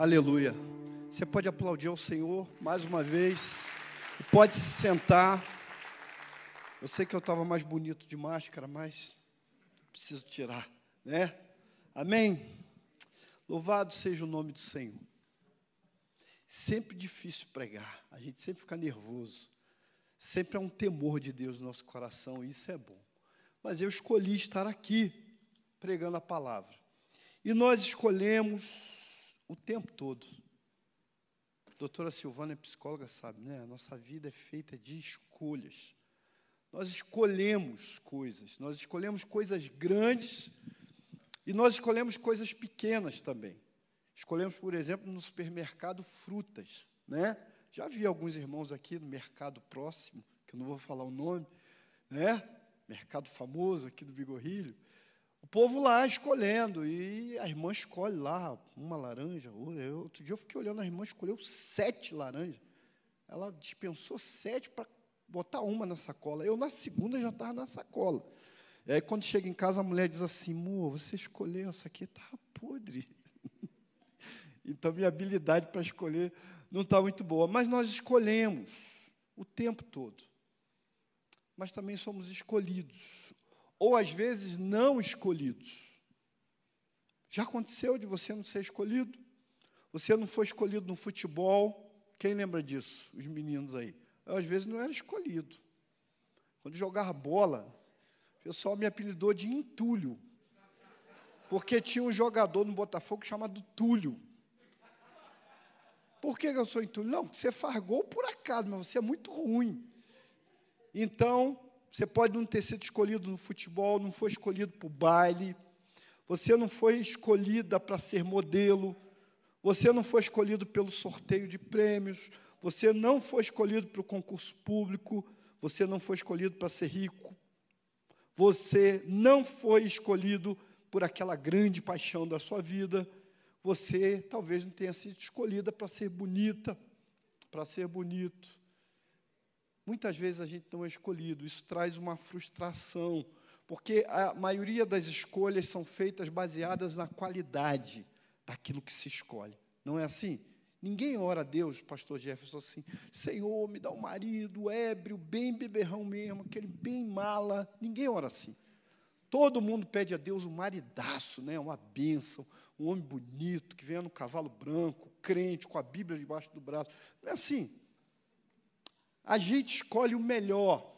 Aleluia. Você pode aplaudir ao Senhor mais uma vez. Pode se sentar. Eu sei que eu estava mais bonito de máscara, mas preciso tirar, né? Amém? Louvado seja o nome do Senhor. Sempre difícil pregar, a gente sempre fica nervoso. Sempre há um temor de Deus no nosso coração, e isso é bom. Mas eu escolhi estar aqui pregando a palavra. E nós escolhemos o tempo todo. Doutora Silvana é psicóloga, sabe, né? A nossa vida é feita de escolhas. Nós escolhemos coisas, nós escolhemos coisas grandes e nós escolhemos coisas pequenas também. Escolhemos, por exemplo, no supermercado frutas, né? Já vi alguns irmãos aqui no mercado próximo, que eu não vou falar o nome, né? Mercado famoso aqui do Bigorrilho. O povo lá escolhendo, e a irmã escolhe lá uma laranja. Outro dia eu fiquei olhando, a irmã escolheu sete laranjas. Ela dispensou sete para botar uma na sacola. Eu, na segunda, já estava na sacola. E aí, quando chega em casa, a mulher diz assim: Mo, você escolheu, essa aqui está podre. então, minha habilidade para escolher não está muito boa. Mas nós escolhemos o tempo todo. Mas também somos escolhidos ou às vezes não escolhidos. Já aconteceu de você não ser escolhido? Você não foi escolhido no futebol. Quem lembra disso? Os meninos aí. Eu, às vezes não era escolhido. Quando jogava bola, o pessoal me apelidou de entulho. Porque tinha um jogador no Botafogo chamado Túlio. Por que eu sou entulho? Não, você faz gol por acaso, mas você é muito ruim. Então, você pode não ter sido escolhido no futebol, não foi escolhido para o baile, você não foi escolhida para ser modelo, você não foi escolhido pelo sorteio de prêmios, você não foi escolhido para o concurso público, você não foi escolhido para ser rico, você não foi escolhido por aquela grande paixão da sua vida, você talvez não tenha sido escolhida para ser bonita, para ser bonito. Muitas vezes a gente não é escolhido, isso traz uma frustração, porque a maioria das escolhas são feitas baseadas na qualidade daquilo que se escolhe. Não é assim? Ninguém ora a Deus, pastor Jefferson, assim, Senhor, me dá um marido ébrio, bem beberrão mesmo, aquele bem mala. Ninguém ora assim. Todo mundo pede a Deus um maridaço, né? uma bênção, um homem bonito, que venha no cavalo branco, crente, com a Bíblia debaixo do braço. Não é assim. A gente escolhe o melhor.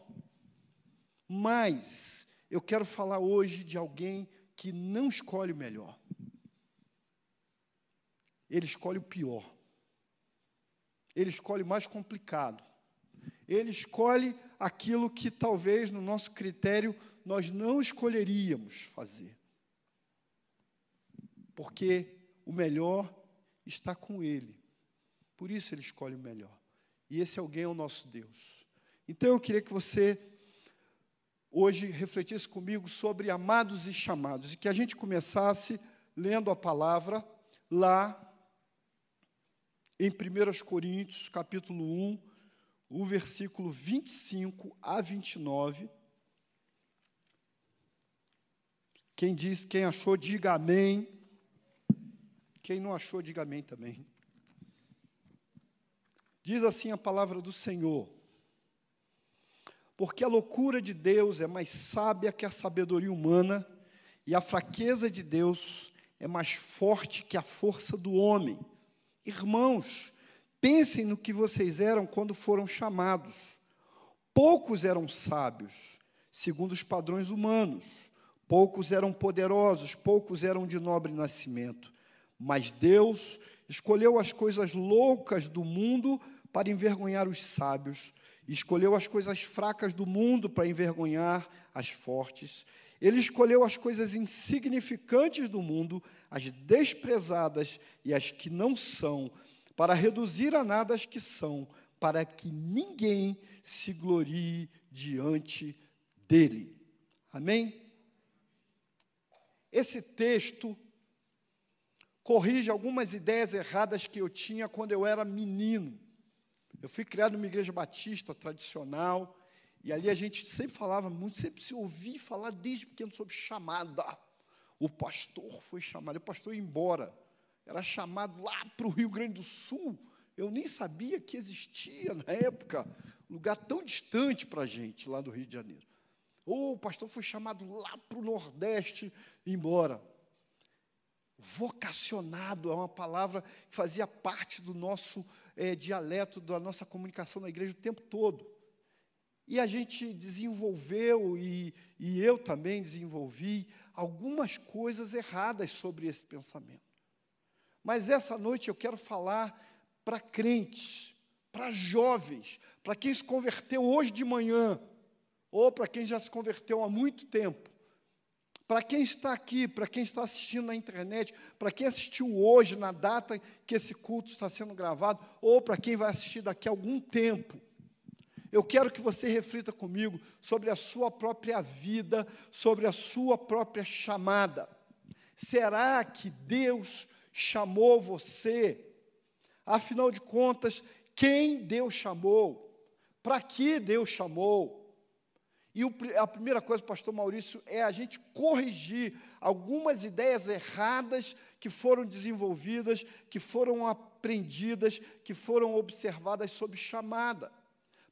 Mas eu quero falar hoje de alguém que não escolhe o melhor. Ele escolhe o pior. Ele escolhe o mais complicado. Ele escolhe aquilo que talvez no nosso critério nós não escolheríamos fazer. Porque o melhor está com ele. Por isso ele escolhe o melhor. E esse alguém é o nosso Deus. Então eu queria que você hoje refletisse comigo sobre amados e chamados e que a gente começasse lendo a palavra lá em 1 Coríntios, capítulo 1, o versículo 25 a 29. Quem diz, quem achou, diga amém. Quem não achou, diga amém também. Diz assim a palavra do Senhor: Porque a loucura de Deus é mais sábia que a sabedoria humana, e a fraqueza de Deus é mais forte que a força do homem. Irmãos, pensem no que vocês eram quando foram chamados. Poucos eram sábios, segundo os padrões humanos. Poucos eram poderosos, poucos eram de nobre nascimento. Mas Deus escolheu as coisas loucas do mundo para envergonhar os sábios, escolheu as coisas fracas do mundo para envergonhar as fortes. Ele escolheu as coisas insignificantes do mundo, as desprezadas e as que não são, para reduzir a nada as que são, para que ninguém se glorie diante dele. Amém? Esse texto corrige algumas ideias erradas que eu tinha quando eu era menino. Eu fui criado numa igreja batista tradicional, e ali a gente sempre falava muito, sempre se ouvia falar desde pequeno sobre chamada. O pastor foi chamado, o pastor ia embora. era chamado lá para o Rio Grande do Sul. Eu nem sabia que existia na época, um lugar tão distante para a gente, lá do Rio de Janeiro. Ou o pastor foi chamado lá para o Nordeste, embora. Vocacionado é uma palavra que fazia parte do nosso é, dialeto, da nossa comunicação na igreja o tempo todo. E a gente desenvolveu, e, e eu também desenvolvi, algumas coisas erradas sobre esse pensamento. Mas essa noite eu quero falar para crentes, para jovens, para quem se converteu hoje de manhã, ou para quem já se converteu há muito tempo. Para quem está aqui, para quem está assistindo na internet, para quem assistiu hoje, na data que esse culto está sendo gravado, ou para quem vai assistir daqui a algum tempo. Eu quero que você reflita comigo sobre a sua própria vida, sobre a sua própria chamada. Será que Deus chamou você? Afinal de contas, quem Deus chamou? Para que Deus chamou? E o, a primeira coisa, pastor Maurício, é a gente corrigir algumas ideias erradas que foram desenvolvidas, que foram aprendidas, que foram observadas sob chamada.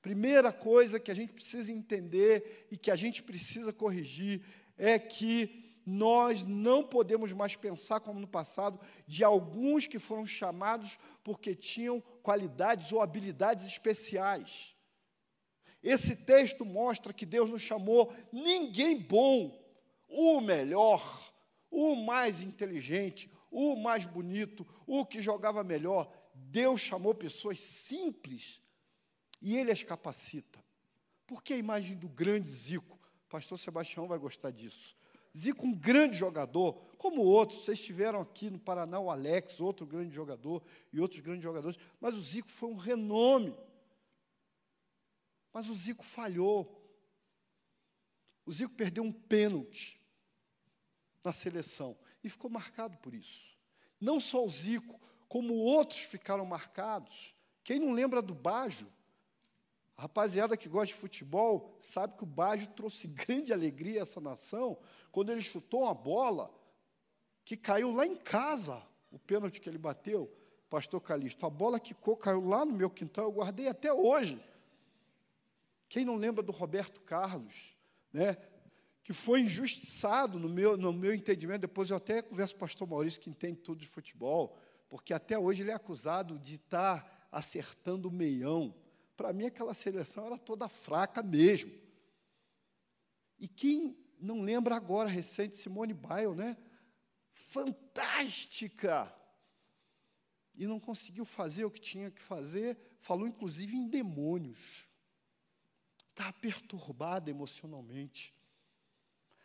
Primeira coisa que a gente precisa entender e que a gente precisa corrigir é que nós não podemos mais pensar como no passado de alguns que foram chamados porque tinham qualidades ou habilidades especiais. Esse texto mostra que Deus não chamou ninguém bom, o melhor, o mais inteligente, o mais bonito, o que jogava melhor. Deus chamou pessoas simples e Ele as capacita. Por que a imagem do grande Zico? Pastor Sebastião vai gostar disso. Zico, um grande jogador, como outros, vocês tiveram aqui no Paraná o Alex, outro grande jogador, e outros grandes jogadores, mas o Zico foi um renome. Mas o Zico falhou. O Zico perdeu um pênalti na seleção e ficou marcado por isso. Não só o Zico, como outros ficaram marcados. Quem não lembra do Bajo? A rapaziada que gosta de futebol sabe que o Bajo trouxe grande alegria a essa nação quando ele chutou uma bola que caiu lá em casa, o pênalti que ele bateu, pastor Calixto. A bola quicou, caiu lá no meu quintal, eu guardei até hoje. Quem não lembra do Roberto Carlos, né? que foi injustiçado no meu, no meu entendimento, depois eu até converso com o pastor Maurício, que entende tudo de futebol, porque até hoje ele é acusado de estar acertando o meião. Para mim, aquela seleção era toda fraca mesmo. E quem não lembra agora, recente, Simone Biles, né? Fantástica! E não conseguiu fazer o que tinha que fazer, falou inclusive em demônios está perturbada emocionalmente.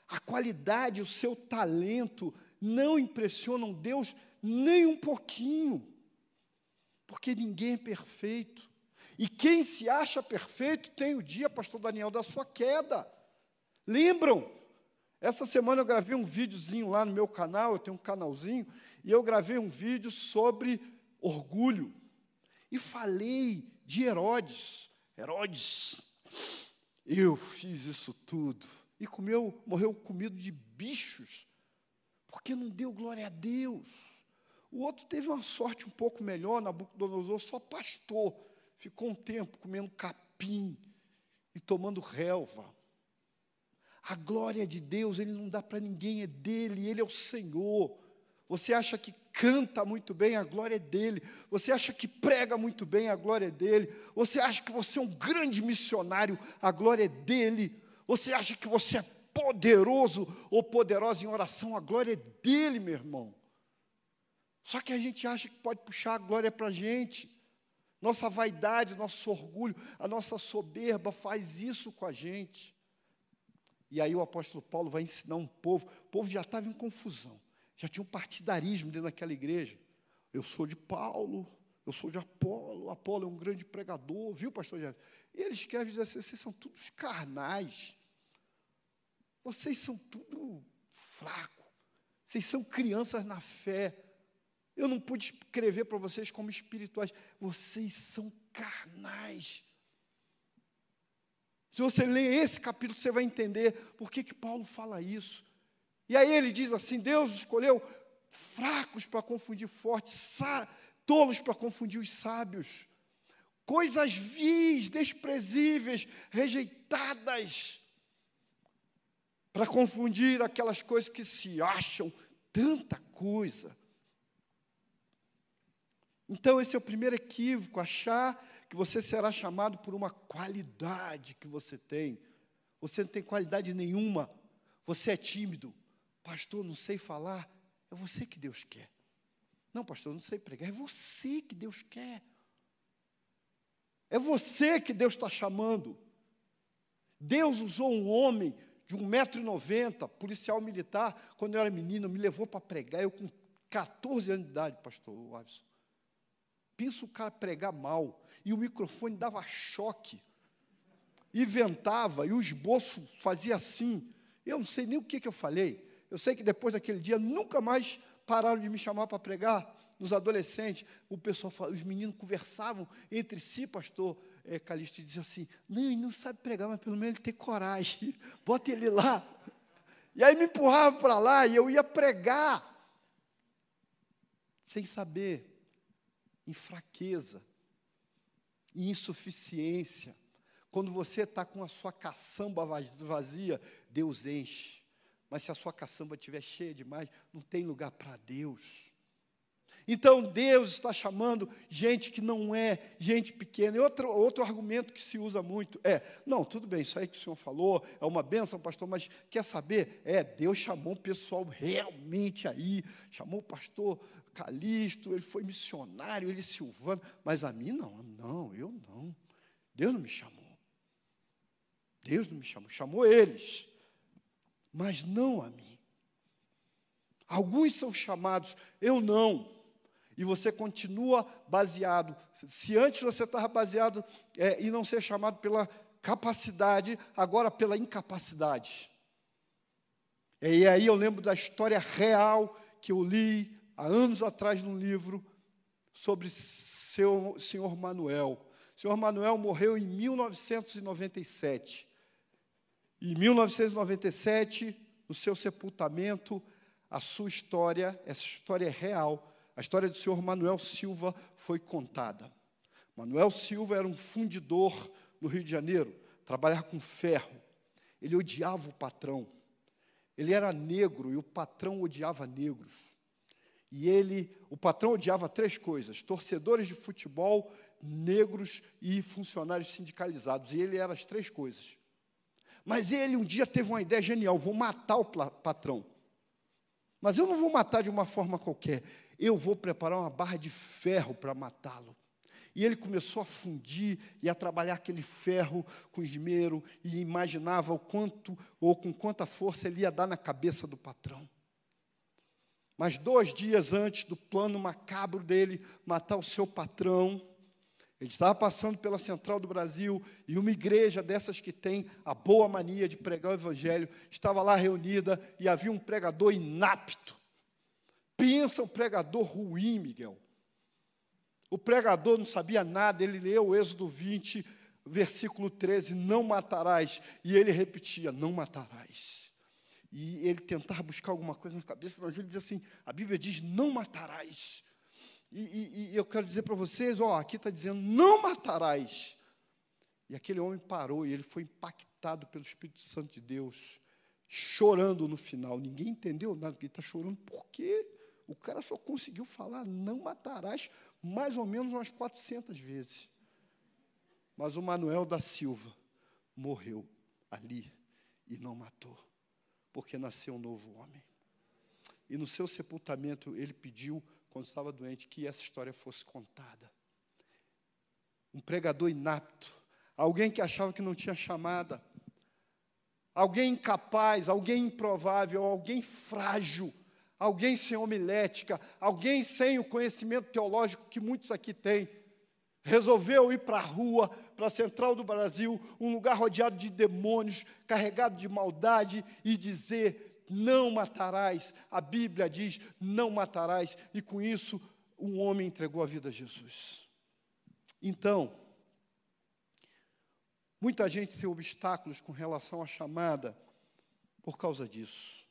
A qualidade, o seu talento não impressionam Deus nem um pouquinho, porque ninguém é perfeito. E quem se acha perfeito tem o dia, pastor Daniel, da sua queda. Lembram? Essa semana eu gravei um videozinho lá no meu canal, eu tenho um canalzinho, e eu gravei um vídeo sobre orgulho. E falei de Herodes. Herodes, eu fiz isso tudo. E comeu, morreu comido de bichos, porque não deu glória a Deus. O outro teve uma sorte um pouco melhor, Nabucodonosor só pastor, ficou um tempo comendo capim e tomando relva. A glória de Deus, Ele não dá para ninguém, é dele, Ele é o Senhor. Você acha que canta muito bem, a glória é dele. Você acha que prega muito bem, a glória é dele. Você acha que você é um grande missionário, a glória é dele. Você acha que você é poderoso ou poderosa em oração, a glória é dele, meu irmão. Só que a gente acha que pode puxar a glória para a gente. Nossa vaidade, nosso orgulho, a nossa soberba faz isso com a gente. E aí o apóstolo Paulo vai ensinar um povo, o povo já estava em confusão. Já tinha um partidarismo dentro daquela igreja. Eu sou de Paulo, eu sou de Apolo, Apolo é um grande pregador, viu, pastor Jefferson? E eles querem dizer assim, vocês são todos carnais. Vocês são tudo fraco. Vocês são crianças na fé. Eu não pude escrever para vocês como espirituais. Vocês são carnais. Se você ler esse capítulo, você vai entender por que, que Paulo fala isso. E aí ele diz assim: Deus escolheu fracos para confundir fortes, tolos para confundir os sábios, coisas vis, desprezíveis, rejeitadas, para confundir aquelas coisas que se acham tanta coisa. Então, esse é o primeiro equívoco, achar que você será chamado por uma qualidade que você tem. Você não tem qualidade nenhuma, você é tímido. Pastor, não sei falar. É você que Deus quer. Não, pastor, não sei pregar. É você que Deus quer. É você que Deus está chamando. Deus usou um homem de 1,90m, policial militar, quando eu era menino, me levou para pregar, eu com 14 anos de idade, pastor Watson. Pensa o cara pregar mal, e o microfone dava choque, e ventava, e o esboço fazia assim. Eu não sei nem o que, que eu falei. Eu sei que depois daquele dia, nunca mais pararam de me chamar para pregar nos adolescentes, o pessoal, os meninos conversavam entre si, pastor é, Calixto, e diziam assim: não, ele não sabe pregar, mas pelo menos ele tem coragem, bota ele lá. E aí me empurrava para lá e eu ia pregar, sem saber, em fraqueza, em insuficiência. Quando você está com a sua caçamba vazia, Deus enche. Mas se a sua caçamba estiver cheia demais, não tem lugar para Deus. Então Deus está chamando gente que não é gente pequena. E outro, outro argumento que se usa muito é: não, tudo bem, isso aí que o senhor falou é uma benção, pastor, mas quer saber? É, Deus chamou o pessoal realmente aí, chamou o pastor Calixto, ele foi missionário, ele Silvano, mas a mim não, não, eu não. Deus não me chamou. Deus não me chamou, chamou eles, mas não a mim. Alguns são chamados, eu não e você continua baseado. Se antes você estava baseado é, e não ser chamado pela capacidade, agora pela incapacidade. E aí eu lembro da história real que eu li há anos atrás num livro sobre seu senhor Manuel. O senhor Manuel morreu em 1997. Em 1997, no seu sepultamento, a sua história, essa história é real, a história do senhor Manuel Silva foi contada. Manuel Silva era um fundidor no Rio de Janeiro, trabalhava com ferro. Ele odiava o patrão. Ele era negro e o patrão odiava negros. E ele, o patrão odiava três coisas: torcedores de futebol, negros e funcionários sindicalizados. E ele era as três coisas. Mas ele um dia teve uma ideia genial: vou matar o patrão. Mas eu não vou matar de uma forma qualquer eu vou preparar uma barra de ferro para matá-lo. E ele começou a fundir e a trabalhar aquele ferro com esmero e imaginava o quanto ou com quanta força ele ia dar na cabeça do patrão. Mas dois dias antes do plano macabro dele matar o seu patrão, ele estava passando pela central do Brasil e uma igreja dessas que tem a boa mania de pregar o evangelho estava lá reunida e havia um pregador inapto Pensa o pregador ruim, Miguel. O pregador não sabia nada, ele leu o Êxodo 20, versículo 13: Não matarás. E ele repetia: Não matarás. E ele tentava buscar alguma coisa na cabeça, mas ele dizia assim: A Bíblia diz: Não matarás. E, e, e eu quero dizer para vocês: ó, aqui está dizendo: Não matarás. E aquele homem parou e ele foi impactado pelo Espírito Santo de Deus, chorando no final. Ninguém entendeu nada, ele está chorando por quê? O cara só conseguiu falar não matarás mais ou menos umas 400 vezes. Mas o Manuel da Silva morreu ali e não matou, porque nasceu um novo homem. E no seu sepultamento ele pediu, quando estava doente, que essa história fosse contada. Um pregador inapto, alguém que achava que não tinha chamada, alguém incapaz, alguém improvável, alguém frágil alguém sem homilética, alguém sem o conhecimento teológico que muitos aqui têm, resolveu ir para a rua, para a central do Brasil, um lugar rodeado de demônios, carregado de maldade, e dizer: não matarás. A Bíblia diz: não matarás, e com isso um homem entregou a vida a Jesus. Então, muita gente tem obstáculos com relação à chamada por causa disso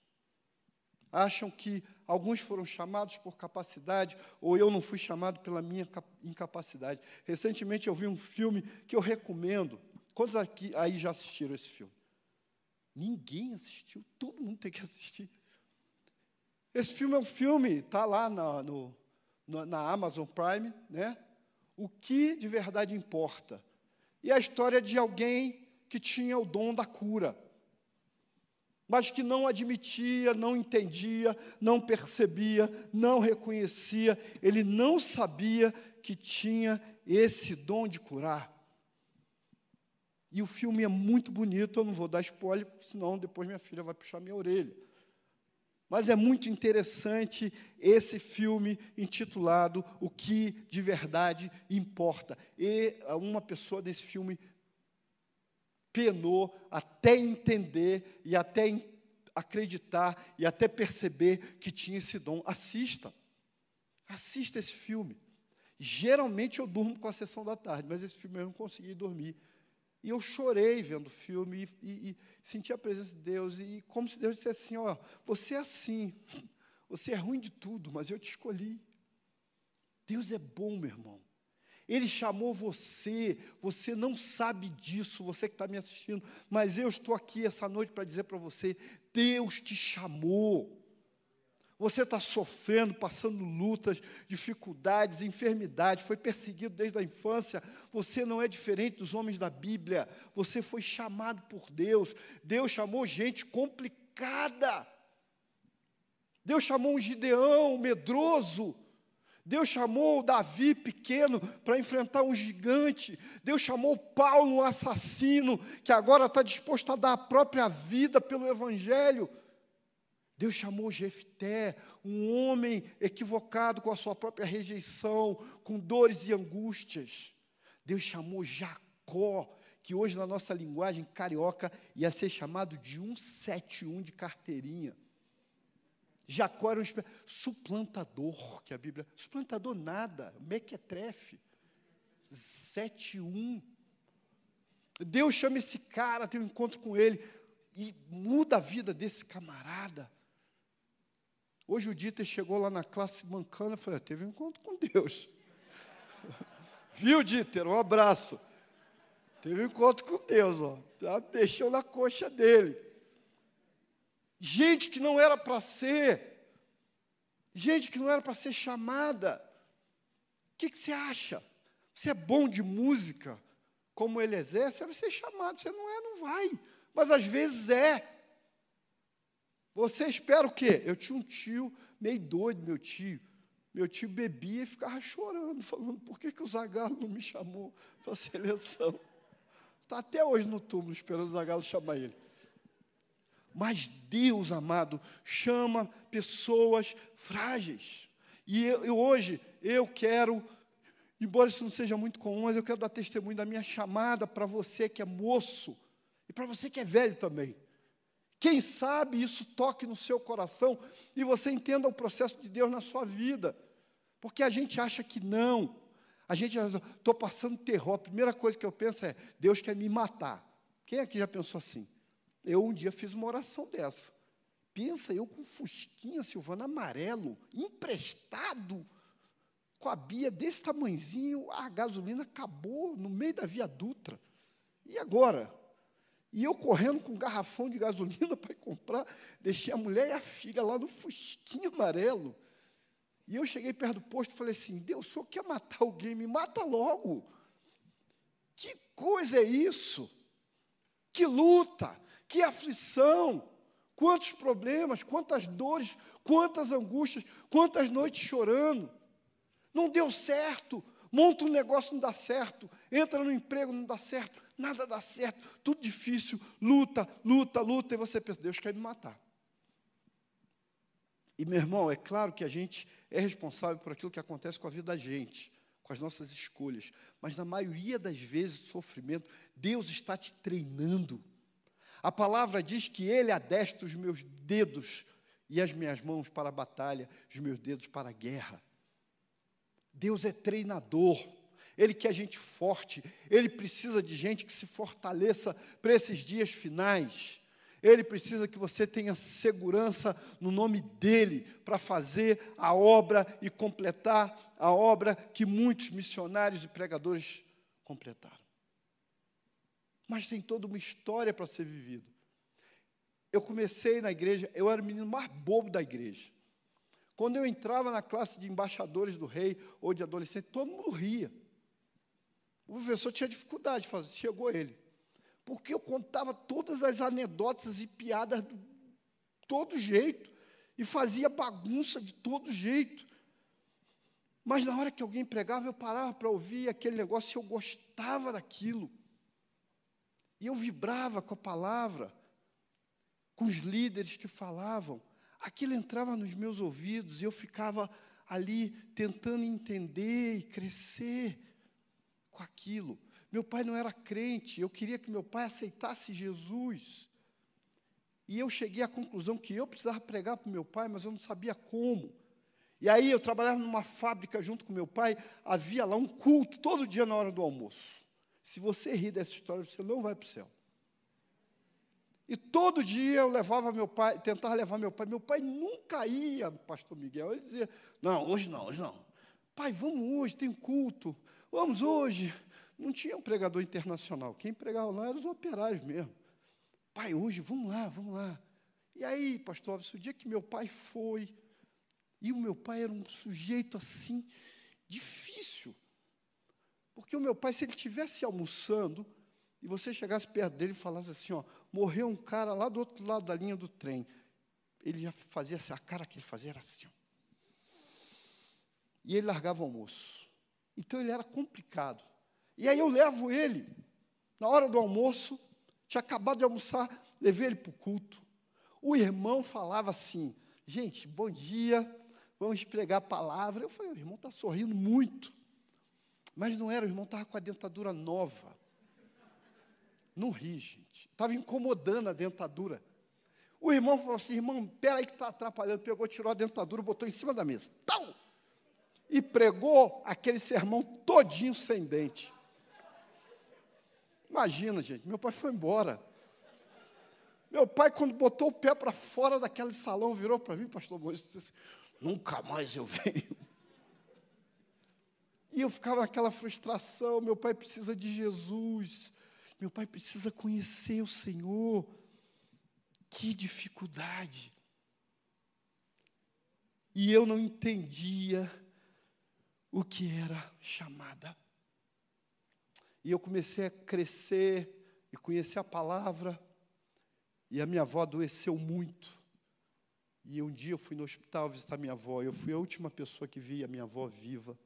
acham que alguns foram chamados por capacidade, ou eu não fui chamado pela minha incapacidade. Recentemente eu vi um filme que eu recomendo. Quantos aqui aí já assistiram esse filme? Ninguém assistiu, todo mundo tem que assistir. Esse filme é um filme, está lá na, no, na Amazon Prime, né? O que de verdade importa. E a história de alguém que tinha o dom da cura mas que não admitia, não entendia, não percebia, não reconhecia, ele não sabia que tinha esse dom de curar. E o filme é muito bonito, eu não vou dar spoiler, senão depois minha filha vai puxar minha orelha. Mas é muito interessante esse filme intitulado O que de verdade importa. E uma pessoa desse filme penou até entender e até acreditar e até perceber que tinha esse dom. Assista. Assista esse filme. Geralmente eu durmo com a sessão da tarde, mas esse filme eu não consegui dormir. E eu chorei vendo o filme e, e, e senti a presença de Deus. E como se Deus dissesse assim: Ó, você é assim, você é ruim de tudo, mas eu te escolhi. Deus é bom, meu irmão. Ele chamou você, você não sabe disso, você que está me assistindo, mas eu estou aqui essa noite para dizer para você: Deus te chamou. Você está sofrendo, passando lutas, dificuldades, enfermidades, foi perseguido desde a infância. Você não é diferente dos homens da Bíblia. Você foi chamado por Deus. Deus chamou gente complicada. Deus chamou um Gideão medroso. Deus chamou Davi pequeno para enfrentar um gigante. Deus chamou Paulo um assassino que agora está disposto a dar a própria vida pelo Evangelho. Deus chamou Jefté, um homem equivocado com a sua própria rejeição, com dores e angústias. Deus chamou Jacó, que hoje na nossa linguagem carioca ia ser chamado de 171 de carteirinha. Jacó era um suplantador, que a Bíblia. Suplantador nada, mequetrefe. 7-1. Deus chama esse cara, tem um encontro com ele, e muda a vida desse camarada. Hoje o Dieter chegou lá na classe mancana e falou: teve um encontro com Deus. Viu, Dieter? Um abraço. Teve um encontro com Deus, ó. Já mexeu na coxa dele gente que não era para ser, gente que não era para ser chamada. O que, que, você acha? Você é bom de música, como ele exerce, você vai ser chamado. Você não é, não vai. Mas às vezes é. Você espera o quê? Eu tinha um tio, meio doido, meu tio. Meu tio bebia e ficava chorando, falando, por que, que o Zagallo não me chamou para a seleção? Está até hoje no túmulo esperando o Zagallo chamar ele. Mas Deus, amado, chama pessoas frágeis. E eu, eu, hoje eu quero, embora isso não seja muito comum, mas eu quero dar testemunho da minha chamada para você que é moço e para você que é velho também. Quem sabe isso toque no seu coração e você entenda o processo de Deus na sua vida. Porque a gente acha que não. A gente estou passando terror. A primeira coisa que eu penso é: Deus quer me matar. Quem aqui já pensou assim? Eu um dia fiz uma oração dessa. Pensa, eu com fusquinha, Silvana, amarelo, emprestado, com a bia desse tamanzinho, a gasolina acabou no meio da Via Dutra. E agora? E eu correndo com um garrafão de gasolina para comprar, deixei a mulher e a filha lá no fusquinha amarelo. E eu cheguei perto do posto e falei assim: Deus, o senhor quer matar alguém? Me mata logo. Que coisa é isso? Que luta! que aflição, quantos problemas, quantas dores, quantas angústias, quantas noites chorando. Não deu certo, monta um negócio, não dá certo, entra no emprego, não dá certo, nada dá certo, tudo difícil, luta, luta, luta, e você pensa, Deus quer me matar. E meu irmão, é claro que a gente é responsável por aquilo que acontece com a vida da gente, com as nossas escolhas, mas na maioria das vezes, o sofrimento, Deus está te treinando. A palavra diz que Ele adestra os meus dedos e as minhas mãos para a batalha, os meus dedos para a guerra. Deus é treinador. Ele quer gente forte. Ele precisa de gente que se fortaleça para esses dias finais. Ele precisa que você tenha segurança no nome dele para fazer a obra e completar a obra que muitos missionários e pregadores completaram. Mas tem toda uma história para ser vivida. Eu comecei na igreja, eu era o menino mais bobo da igreja. Quando eu entrava na classe de embaixadores do rei ou de adolescente, todo mundo ria. O professor tinha dificuldade chegou ele porque eu contava todas as anedotas e piadas de todo jeito, e fazia bagunça de todo jeito. Mas na hora que alguém pregava, eu parava para ouvir aquele negócio e eu gostava daquilo. E eu vibrava com a palavra, com os líderes que falavam. Aquilo entrava nos meus ouvidos e eu ficava ali tentando entender e crescer com aquilo. Meu pai não era crente, eu queria que meu pai aceitasse Jesus. E eu cheguei à conclusão que eu precisava pregar para o meu pai, mas eu não sabia como. E aí eu trabalhava numa fábrica junto com meu pai, havia lá um culto todo dia na hora do almoço. Se você rir dessa história, você não vai para o céu. E todo dia eu levava meu pai, tentava levar meu pai. Meu pai nunca ia, pastor Miguel. Ele dizia: Não, hoje não, hoje não. Pai, vamos hoje, tem culto. Vamos hoje. Não tinha um pregador internacional. Quem pregava lá eram os operários mesmo. Pai, hoje, vamos lá, vamos lá. E aí, pastor o dia que meu pai foi, e o meu pai era um sujeito assim, difícil. Porque o meu pai, se ele estivesse almoçando, e você chegasse perto dele e falasse assim, ó, morreu um cara lá do outro lado da linha do trem, ele já fazia assim, a cara que ele fazia era assim, ó. E ele largava o almoço. Então ele era complicado. E aí eu levo ele, na hora do almoço, tinha acabado de almoçar, levei ele para o culto. O irmão falava assim: gente, bom dia, vamos pregar a palavra. Eu falei: o irmão está sorrindo muito. Mas não era, o irmão estava com a dentadura nova. Não ri, gente. Estava incomodando a dentadura. O irmão falou assim: irmão, peraí que está atrapalhando. Pegou, tirou a dentadura, botou em cima da mesa. Tal! E pregou aquele sermão todinho sem dente. Imagina, gente, meu pai foi embora. Meu pai, quando botou o pé para fora daquele salão, virou para mim, pastor e disse assim, nunca mais eu venho. E eu ficava naquela frustração, meu pai precisa de Jesus, meu pai precisa conhecer o Senhor. Que dificuldade. E eu não entendia o que era chamada. E eu comecei a crescer e conhecer a palavra. E a minha avó adoeceu muito. E um dia eu fui no hospital visitar minha avó. Eu fui a última pessoa que vi a minha avó viva.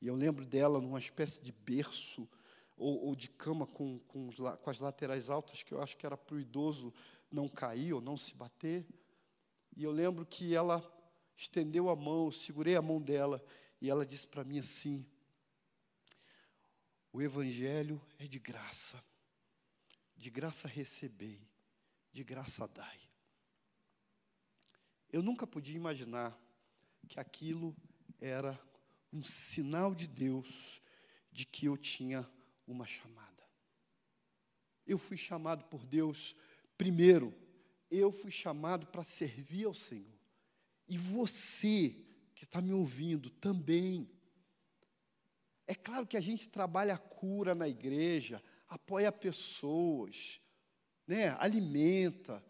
E eu lembro dela numa espécie de berço ou, ou de cama com, com, com, as laterais altas, que eu acho que era para o idoso não cair ou não se bater. E eu lembro que ela estendeu a mão, segurei a mão dela, e ela disse para mim assim: o Evangelho é de graça. De graça recebei, de graça dai. Eu nunca podia imaginar que aquilo era um sinal de Deus de que eu tinha uma chamada. Eu fui chamado por Deus, primeiro, eu fui chamado para servir ao Senhor. E você que está me ouvindo também é claro que a gente trabalha a cura na igreja, apoia pessoas, né, alimenta,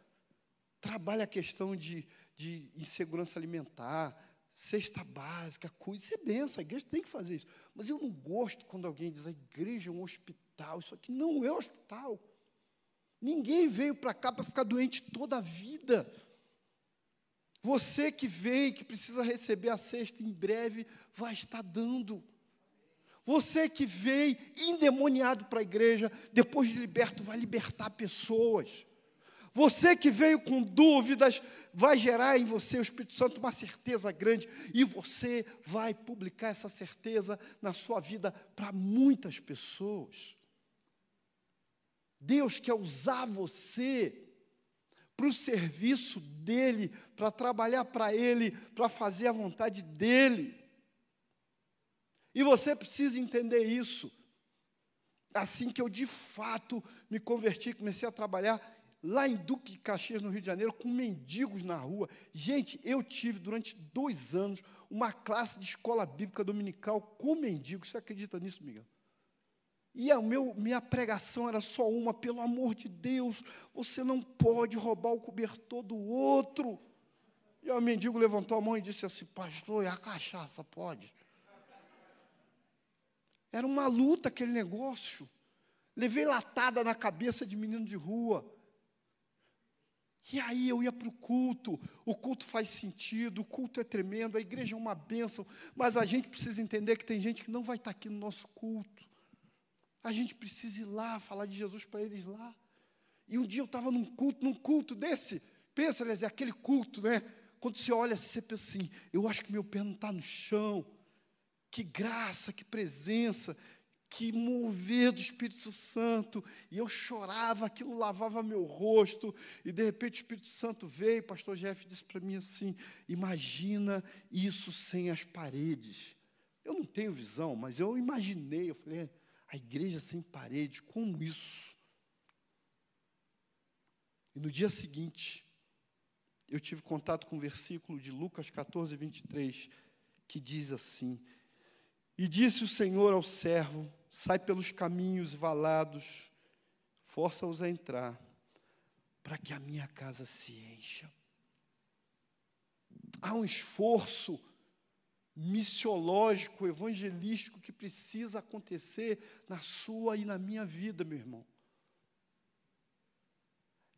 trabalha a questão de, de insegurança alimentar, cesta básica, cuida, isso é benção, a igreja tem que fazer isso. Mas eu não gosto quando alguém diz a igreja é um hospital, isso aqui não é hospital. Ninguém veio para cá para ficar doente toda a vida. Você que vem, que precisa receber a cesta em breve, vai estar dando. Você que veio endemoniado para a igreja, depois de liberto, vai libertar pessoas. Você que veio com dúvidas, vai gerar em você, o Espírito Santo, uma certeza grande, e você vai publicar essa certeza na sua vida para muitas pessoas. Deus quer usar você para o serviço dEle, para trabalhar para Ele, para fazer a vontade dEle. E você precisa entender isso. Assim que eu de fato me converti, comecei a trabalhar lá em Duque Caxias, no Rio de Janeiro, com mendigos na rua. Gente, eu tive durante dois anos uma classe de escola bíblica dominical com mendigos. Você acredita nisso, Miguel? E a meu, minha pregação era só uma: pelo amor de Deus, você não pode roubar o cobertor do outro. E o mendigo levantou a mão e disse assim: Pastor, e a cachaça pode? Era uma luta aquele negócio. Levei latada na cabeça de menino de rua. E aí eu ia para o culto, o culto faz sentido, o culto é tremendo, a igreja é uma bênção, mas a gente precisa entender que tem gente que não vai estar aqui no nosso culto. A gente precisa ir lá, falar de Jesus para eles lá. E um dia eu estava num culto, num culto desse, pensa, aliás, é aquele culto, né? Quando você olha, você pensa assim, eu acho que meu pé não está no chão. Que graça, que presença que mover do Espírito Santo, e eu chorava, aquilo lavava meu rosto, e de repente o Espírito Santo veio, o pastor Jeff disse para mim assim: imagina isso sem as paredes. Eu não tenho visão, mas eu imaginei, eu falei, é, a igreja sem paredes, como isso? E no dia seguinte, eu tive contato com o versículo de Lucas 14, 23, que diz assim: E disse o Senhor ao servo sai pelos caminhos valados, força-os a entrar, para que a minha casa se encha. Há um esforço missiológico, evangelístico que precisa acontecer na sua e na minha vida, meu irmão.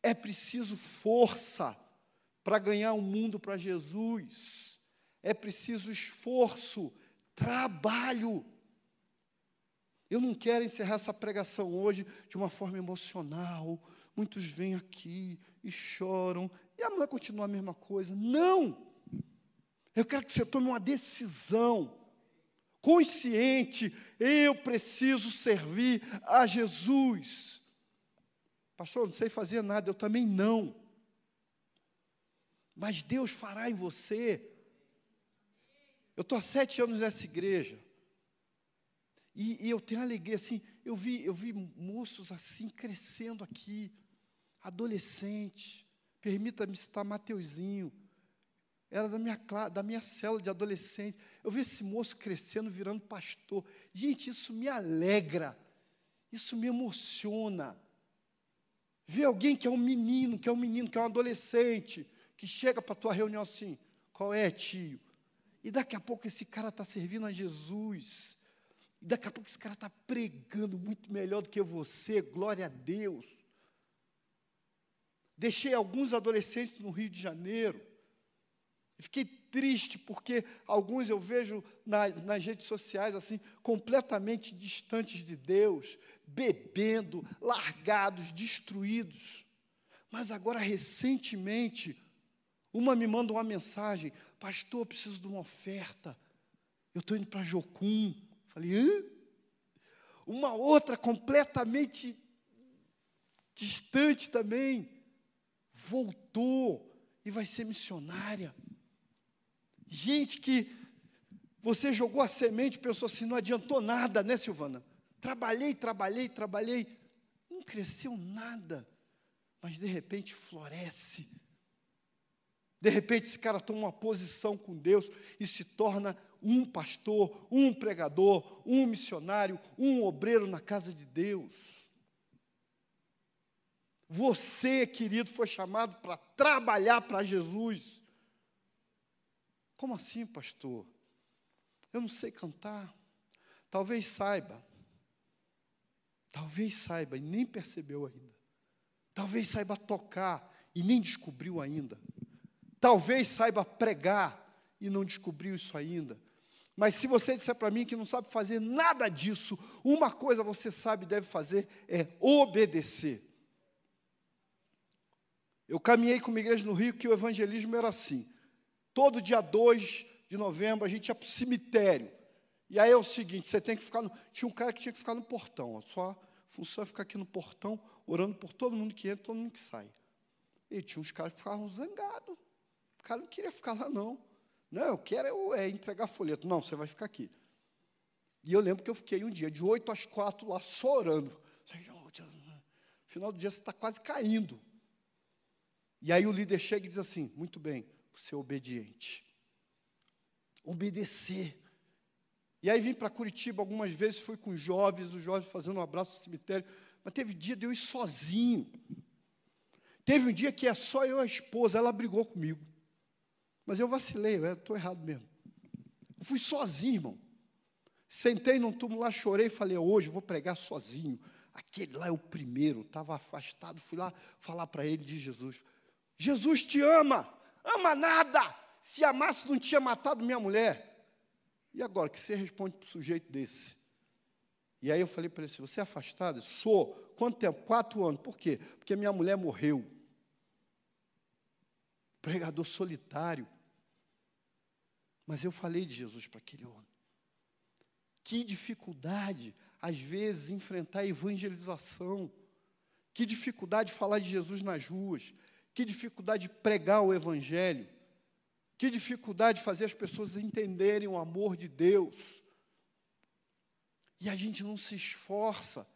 É preciso força para ganhar o mundo para Jesus. É preciso esforço, trabalho. Eu não quero encerrar essa pregação hoje de uma forma emocional. Muitos vêm aqui e choram, e amanhã continua a mesma coisa. Não! Eu quero que você tome uma decisão consciente. Eu preciso servir a Jesus. Pastor, não sei fazer nada, eu também não. Mas Deus fará em você. Eu estou há sete anos nessa igreja. E, e eu tenho alegria, assim, eu vi, eu vi moços assim crescendo aqui, adolescente, permita-me citar Mateuzinho, era da minha, da minha célula de adolescente. Eu vi esse moço crescendo, virando pastor. Gente, isso me alegra, isso me emociona. Ver alguém que é um menino, que é um menino, que é um adolescente, que chega para a tua reunião assim, qual é, tio? E daqui a pouco esse cara está servindo a Jesus. E daqui a pouco esse cara está pregando muito melhor do que você, glória a Deus. Deixei alguns adolescentes no Rio de Janeiro. Fiquei triste porque alguns eu vejo na, nas redes sociais assim, completamente distantes de Deus, bebendo, largados, destruídos. Mas agora, recentemente, uma me manda uma mensagem: Pastor, preciso de uma oferta. Eu estou indo para Jocum. Falei, hã? Uma outra completamente distante também, voltou e vai ser missionária. Gente que você jogou a semente, pensou assim, não adiantou nada, né, Silvana? Trabalhei, trabalhei, trabalhei, não cresceu nada, mas de repente floresce de repente, esse cara toma uma posição com Deus e se torna um pastor, um pregador, um missionário, um obreiro na casa de Deus. Você, querido, foi chamado para trabalhar para Jesus. Como assim, pastor? Eu não sei cantar. Talvez saiba. Talvez saiba e nem percebeu ainda. Talvez saiba tocar e nem descobriu ainda. Talvez saiba pregar e não descobriu isso ainda. Mas se você disser para mim que não sabe fazer nada disso, uma coisa você sabe e deve fazer é obedecer. Eu caminhei com uma igreja no Rio que o evangelismo era assim. Todo dia 2 de novembro a gente ia para o cemitério. E aí é o seguinte, você tem que ficar no, tinha um cara que tinha que ficar no portão, a sua função é ficar aqui no portão, orando por todo mundo que entra, todo mundo que sai. E tinha uns caras que ficavam zangados cara não queria ficar lá, não. Não, eu quero é, entregar folheto. Não, você vai ficar aqui. E eu lembro que eu fiquei um dia, de 8 às 4 lá, só orando. No final do dia você está quase caindo. E aí o líder chega e diz assim: muito bem, você é obediente. Obedecer. E aí vim para Curitiba algumas vezes, fui com os jovens, os jovens fazendo um abraço no cemitério, mas teve dia de eu ir sozinho. Teve um dia que é só eu e a esposa, ela brigou comigo. Mas eu vacilei, eu estou errado mesmo. Fui sozinho, irmão. Sentei num túmulo lá, chorei e falei, hoje vou pregar sozinho. Aquele lá é o primeiro, estava afastado, fui lá falar para ele de Jesus. Jesus te ama, ama nada. Se amasse, não tinha matado minha mulher. E agora, que você responde para um sujeito desse? E aí eu falei para ele assim: você é afastado? Sou. Quanto tempo? Quatro anos. Por quê? Porque minha mulher morreu. Pregador solitário. Mas eu falei de Jesus para aquele homem. Que dificuldade, às vezes, enfrentar a evangelização. Que dificuldade falar de Jesus nas ruas. Que dificuldade pregar o Evangelho. Que dificuldade fazer as pessoas entenderem o amor de Deus. E a gente não se esforça.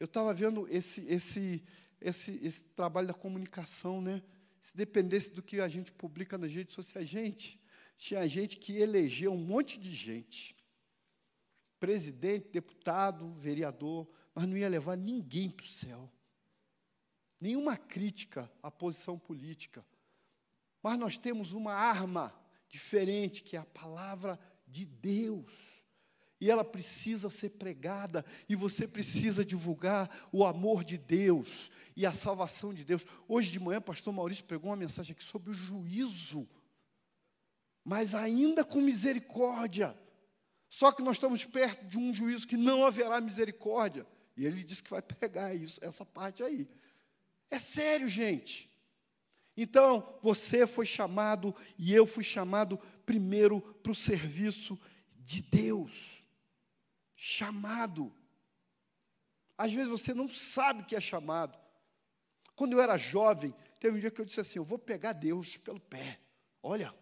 Eu estava vendo esse, esse, esse, esse trabalho da comunicação, né? Se dependesse do que a gente publica nas redes sociais, gente, tinha gente que elegeu um monte de gente. Presidente, deputado, vereador, mas não ia levar ninguém para o céu. Nenhuma crítica à posição política. Mas nós temos uma arma diferente, que é a palavra de Deus. E ela precisa ser pregada, e você precisa divulgar o amor de Deus e a salvação de Deus. Hoje de manhã, o pastor Maurício pregou uma mensagem aqui sobre o juízo, mas ainda com misericórdia. Só que nós estamos perto de um juízo que não haverá misericórdia. E ele disse que vai pegar isso, essa parte aí. É sério, gente. Então, você foi chamado e eu fui chamado primeiro para o serviço de Deus. Chamado. Às vezes você não sabe que é chamado. Quando eu era jovem, teve um dia que eu disse assim: eu vou pegar Deus pelo pé. Olha,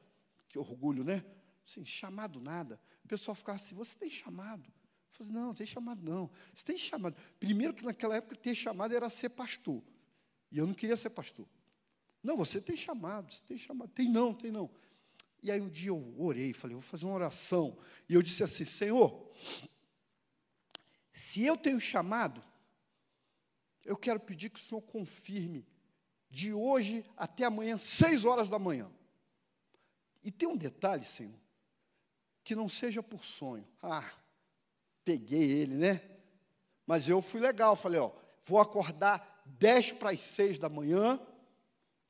que orgulho, né? Assim, chamado nada. O pessoal ficava assim: você tem chamado? Eu falei, não, não tem chamado, não. Você tem chamado. Primeiro que naquela época ter chamado era ser pastor. E eu não queria ser pastor. Não, você tem chamado, você tem chamado. Tem não, tem não. E aí um dia eu orei, falei, vou fazer uma oração. E eu disse assim, Senhor, se eu tenho chamado, eu quero pedir que o Senhor confirme de hoje até amanhã, seis horas da manhã. E tem um detalhe, Senhor, que não seja por sonho. Ah, peguei ele, né? Mas eu fui legal, falei, ó, vou acordar dez para as seis da manhã,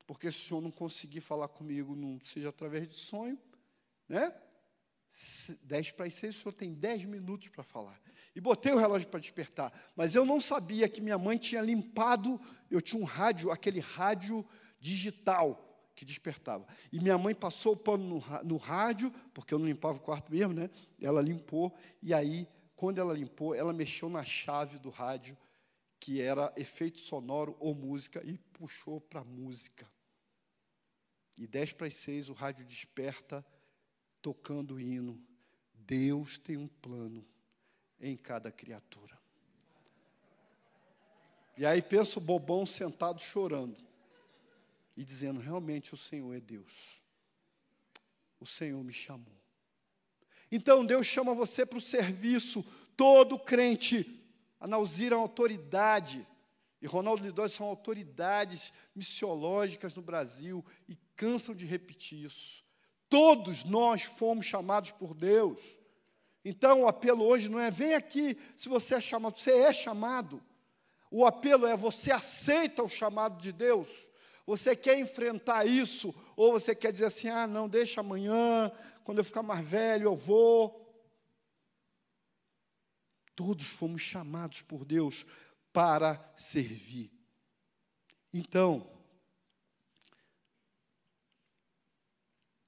porque se o senhor não conseguir falar comigo, não seja através de sonho, né? Dez para as seis, o senhor tem dez minutos para falar. E botei o relógio para despertar, mas eu não sabia que minha mãe tinha limpado, eu tinha um rádio, aquele rádio digital que despertava. E minha mãe passou o pano no, no rádio, porque eu não limpava o quarto mesmo, né? Ela limpou, e aí, quando ela limpou, ela mexeu na chave do rádio, que era efeito sonoro ou música, e puxou para música. E dez para as seis o rádio desperta tocando o hino. Deus tem um plano em cada criatura. E aí penso o bobão sentado chorando e dizendo: realmente o Senhor é Deus. O Senhor me chamou. Então Deus chama você para o serviço. Todo crente, a Nauzira é uma autoridade. E Ronaldo Lidói são autoridades missiológicas no Brasil e cansam de repetir isso. Todos nós fomos chamados por Deus. Então o apelo hoje não é vem aqui se você é chamado, você é chamado. O apelo é você aceita o chamado de Deus. Você quer enfrentar isso ou você quer dizer assim: "Ah, não, deixa amanhã, quando eu ficar mais velho eu vou". Todos fomos chamados por Deus para servir. Então,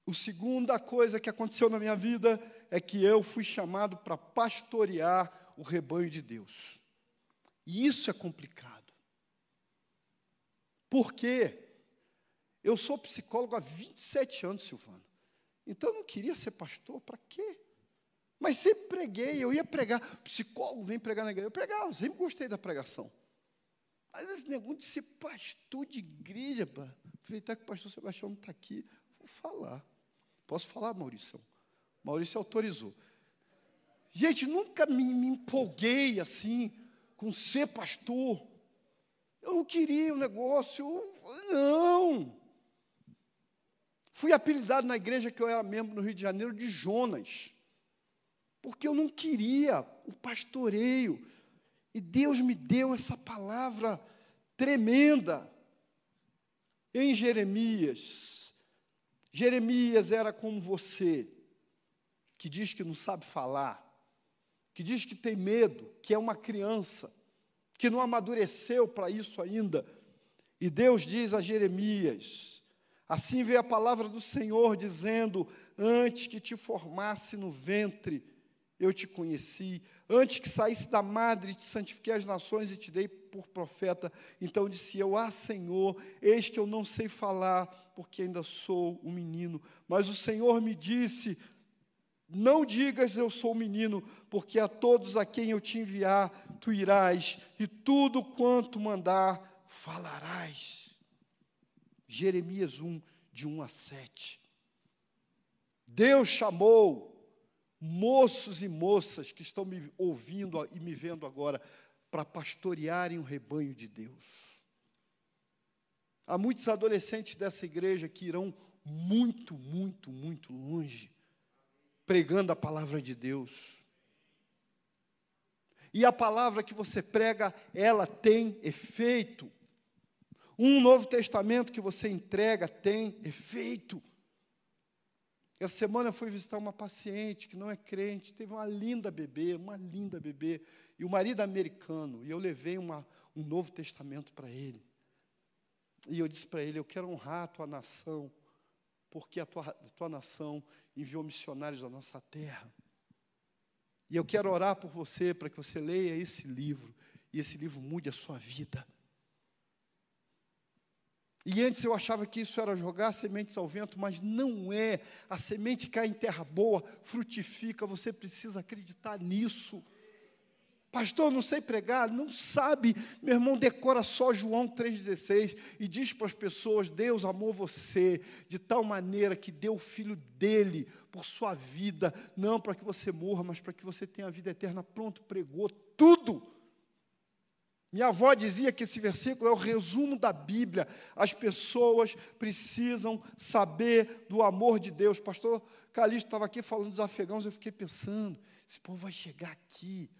A segunda coisa que aconteceu na minha vida é que eu fui chamado para pastorear o rebanho de Deus. E isso é complicado. Por quê? Eu sou psicólogo há 27 anos, Silvana. Então eu não queria ser pastor, para quê? Mas sempre preguei, eu ia pregar. Psicólogo vem pregar na igreja. Eu pregava, sempre gostei da pregação. Mas esse negócio de ser pastor de igreja, pá, aproveitar que o pastor Sebastião não está aqui, vou falar. Posso falar, Maurício? Maurício autorizou. Gente, nunca me, me empolguei assim com ser pastor. Eu não queria o um negócio, eu, não. Fui apelidado na igreja que eu era membro no Rio de Janeiro de Jonas, porque eu não queria o pastoreio. E Deus me deu essa palavra tremenda em Jeremias. Jeremias era como você, que diz que não sabe falar, que diz que tem medo, que é uma criança, que não amadureceu para isso ainda. E Deus diz a Jeremias: Assim veio a palavra do Senhor dizendo: Antes que te formasse no ventre, eu te conheci. Antes que saísse da madre, te santifiquei as nações e te dei por profeta. Então disse eu: Ah, Senhor, eis que eu não sei falar, porque ainda sou um menino. Mas o Senhor me disse: Não digas eu sou menino, porque a todos a quem eu te enviar, tu irás, e tudo quanto mandar, falarás. Jeremias 1, de 1 a 7. Deus chamou moços e moças que estão me ouvindo e me vendo agora para pastorearem o rebanho de Deus. Há muitos adolescentes dessa igreja que irão muito, muito, muito longe pregando a palavra de Deus. E a palavra que você prega, ela tem efeito. Um Novo Testamento que você entrega tem efeito. Essa semana eu fui visitar uma paciente que não é crente, teve uma linda bebê, uma linda bebê, e o marido americano, e eu levei uma, um Novo Testamento para ele. E eu disse para ele: Eu quero honrar a tua nação, porque a tua, a tua nação enviou missionários à nossa terra. E eu quero orar por você, para que você leia esse livro, e esse livro mude a sua vida. E antes eu achava que isso era jogar sementes ao vento, mas não é. A semente cai em terra boa, frutifica, você precisa acreditar nisso. Pastor, não sei pregar, não sabe. Meu irmão, decora só João 3,16 e diz para as pessoas: Deus amou você de tal maneira que deu o filho dele por sua vida, não para que você morra, mas para que você tenha a vida eterna. Pronto, pregou tudo. Minha avó dizia que esse versículo é o resumo da Bíblia. As pessoas precisam saber do amor de Deus. Pastor Calixto estava aqui falando dos afegãos, eu fiquei pensando, esse povo vai chegar aqui.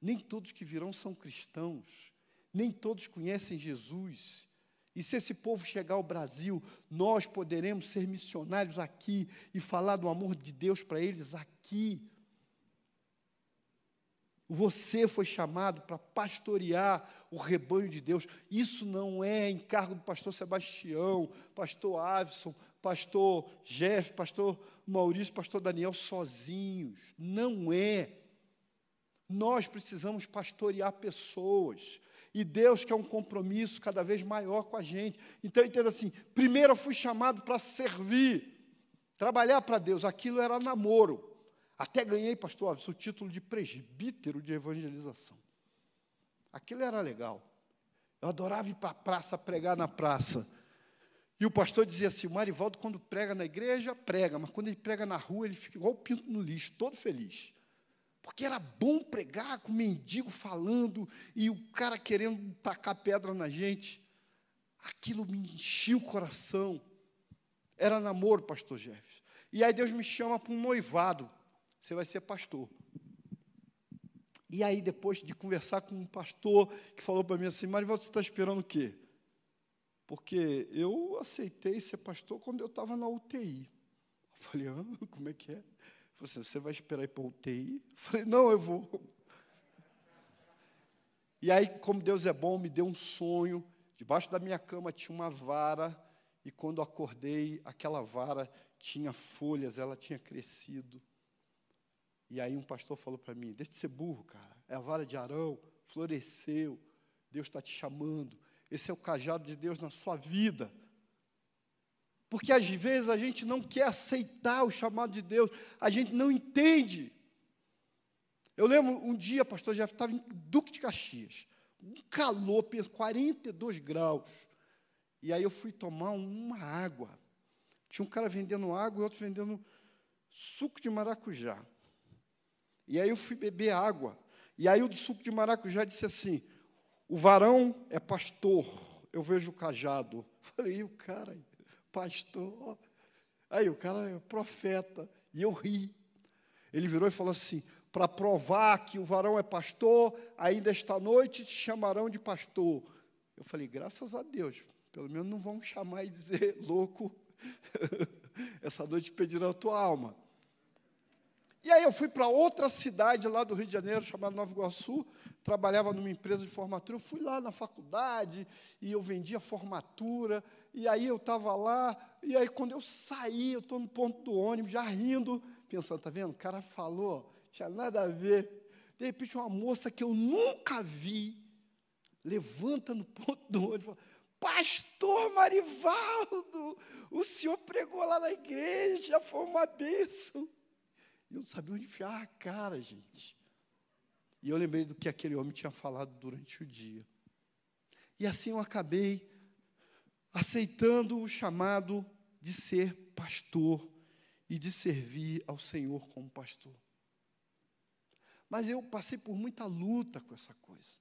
Nem todos que virão são cristãos, nem todos conhecem Jesus. E se esse povo chegar ao Brasil, nós poderemos ser missionários aqui e falar do amor de Deus para eles aqui. Você foi chamado para pastorear o rebanho de Deus. Isso não é encargo do pastor Sebastião, pastor Avison, pastor Jeff, pastor Maurício, pastor Daniel sozinhos. Não é. Nós precisamos pastorear pessoas. E Deus quer um compromisso cada vez maior com a gente. Então, entenda assim: primeiro eu fui chamado para servir, trabalhar para Deus. Aquilo era namoro. Até ganhei, pastor Alves, o título de presbítero de evangelização. Aquilo era legal. Eu adorava ir para a praça, pregar na praça. E o pastor dizia assim: o Marivaldo, quando prega na igreja, prega, mas quando ele prega na rua, ele fica igual o pinto no lixo, todo feliz. Porque era bom pregar com o mendigo falando e o cara querendo tacar pedra na gente. Aquilo me enchia o coração. Era namoro, pastor Jeff. E aí Deus me chama para um noivado você vai ser pastor. E aí, depois de conversar com um pastor que falou para mim assim, Marival, você está esperando o quê? Porque eu aceitei ser pastor quando eu estava na UTI. Eu falei, ah, como é que é? Falou assim, você vai esperar ir para a UTI? Eu falei, não, eu vou. E aí, como Deus é bom, me deu um sonho. Debaixo da minha cama tinha uma vara, e quando acordei, aquela vara tinha folhas, ela tinha crescido. E aí um pastor falou para mim: deixa de ser burro, cara. É a vara de Arão, floresceu. Deus está te chamando. Esse é o cajado de Deus na sua vida. Porque às vezes a gente não quer aceitar o chamado de Deus, a gente não entende. Eu lembro um dia, pastor Jeff estava em Duque de Caxias, um calor, 42 graus. E aí eu fui tomar uma água. Tinha um cara vendendo água e outro vendendo suco de maracujá. E aí eu fui beber água. E aí o do suco de maracujá disse assim: o varão é pastor, eu vejo o cajado. Falei, e o cara, pastor. Aí o cara é profeta. E eu ri. Ele virou e falou assim: para provar que o varão é pastor, ainda esta noite te chamarão de pastor. Eu falei, graças a Deus, pelo menos não vão chamar e dizer, louco, essa noite pedirão a tua alma. E aí eu fui para outra cidade lá do Rio de Janeiro, chamada Nova Iguaçu, trabalhava numa empresa de formatura. Eu fui lá na faculdade e eu vendia formatura. E aí eu estava lá, e aí quando eu saí, eu estou no ponto do ônibus, já rindo, pensando, tá vendo? O cara falou, tinha nada a ver. De repente, uma moça que eu nunca vi, levanta no ponto do ônibus e fala, Pastor Marivaldo, o senhor pregou lá na igreja, foi uma bênção. Eu não sabia onde enfiar a cara, gente. E eu lembrei do que aquele homem tinha falado durante o dia. E assim eu acabei aceitando o chamado de ser pastor e de servir ao Senhor como pastor. Mas eu passei por muita luta com essa coisa.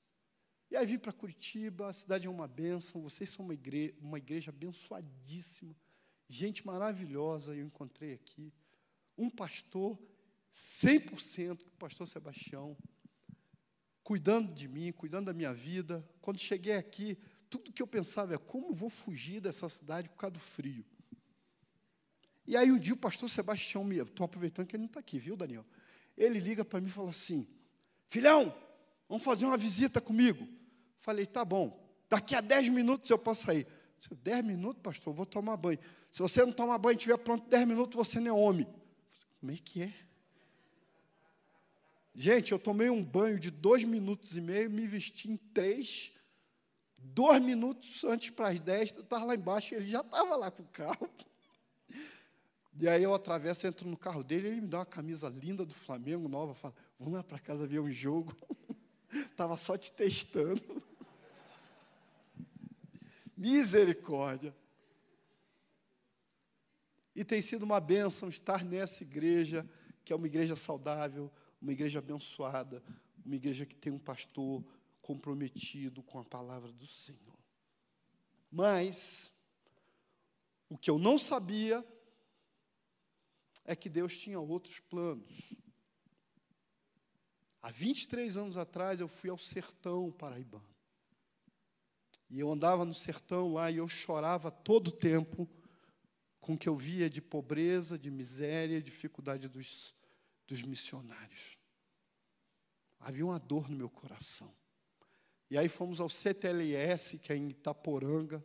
E aí vim para Curitiba, a cidade é uma bênção, vocês são uma igreja, uma igreja abençoadíssima, gente maravilhosa, eu encontrei aqui. Um pastor 100% com o pastor Sebastião, cuidando de mim, cuidando da minha vida. Quando cheguei aqui, tudo que eu pensava é como vou fugir dessa cidade por causa do frio. E aí um dia o pastor Sebastião me. Estou aproveitando que ele não está aqui, viu, Daniel? Ele liga para mim e fala assim: Filhão, vamos fazer uma visita comigo. Falei, tá bom. Daqui a 10 minutos eu posso sair. 10 minutos, pastor, eu vou tomar banho. Se você não tomar banho e estiver pronto 10 minutos, você não é homem. Como é que é? Gente, eu tomei um banho de dois minutos e meio, me vesti em três. Dois minutos antes para as dez, eu estava lá embaixo, ele já estava lá com o carro. E aí eu atravesso, entro no carro dele, ele me dá uma camisa linda do Flamengo, nova, fala, vamos lá para casa ver um jogo. Estava só te testando. Misericórdia. E tem sido uma bênção estar nessa igreja, que é uma igreja saudável, uma igreja abençoada, uma igreja que tem um pastor comprometido com a palavra do Senhor. Mas, o que eu não sabia é que Deus tinha outros planos. Há 23 anos atrás eu fui ao sertão paraibano. E eu andava no sertão lá e eu chorava todo o tempo com o que eu via de pobreza, de miséria, dificuldade dos dos missionários. Havia uma dor no meu coração. E aí fomos ao CTLS, que é em Itaporanga,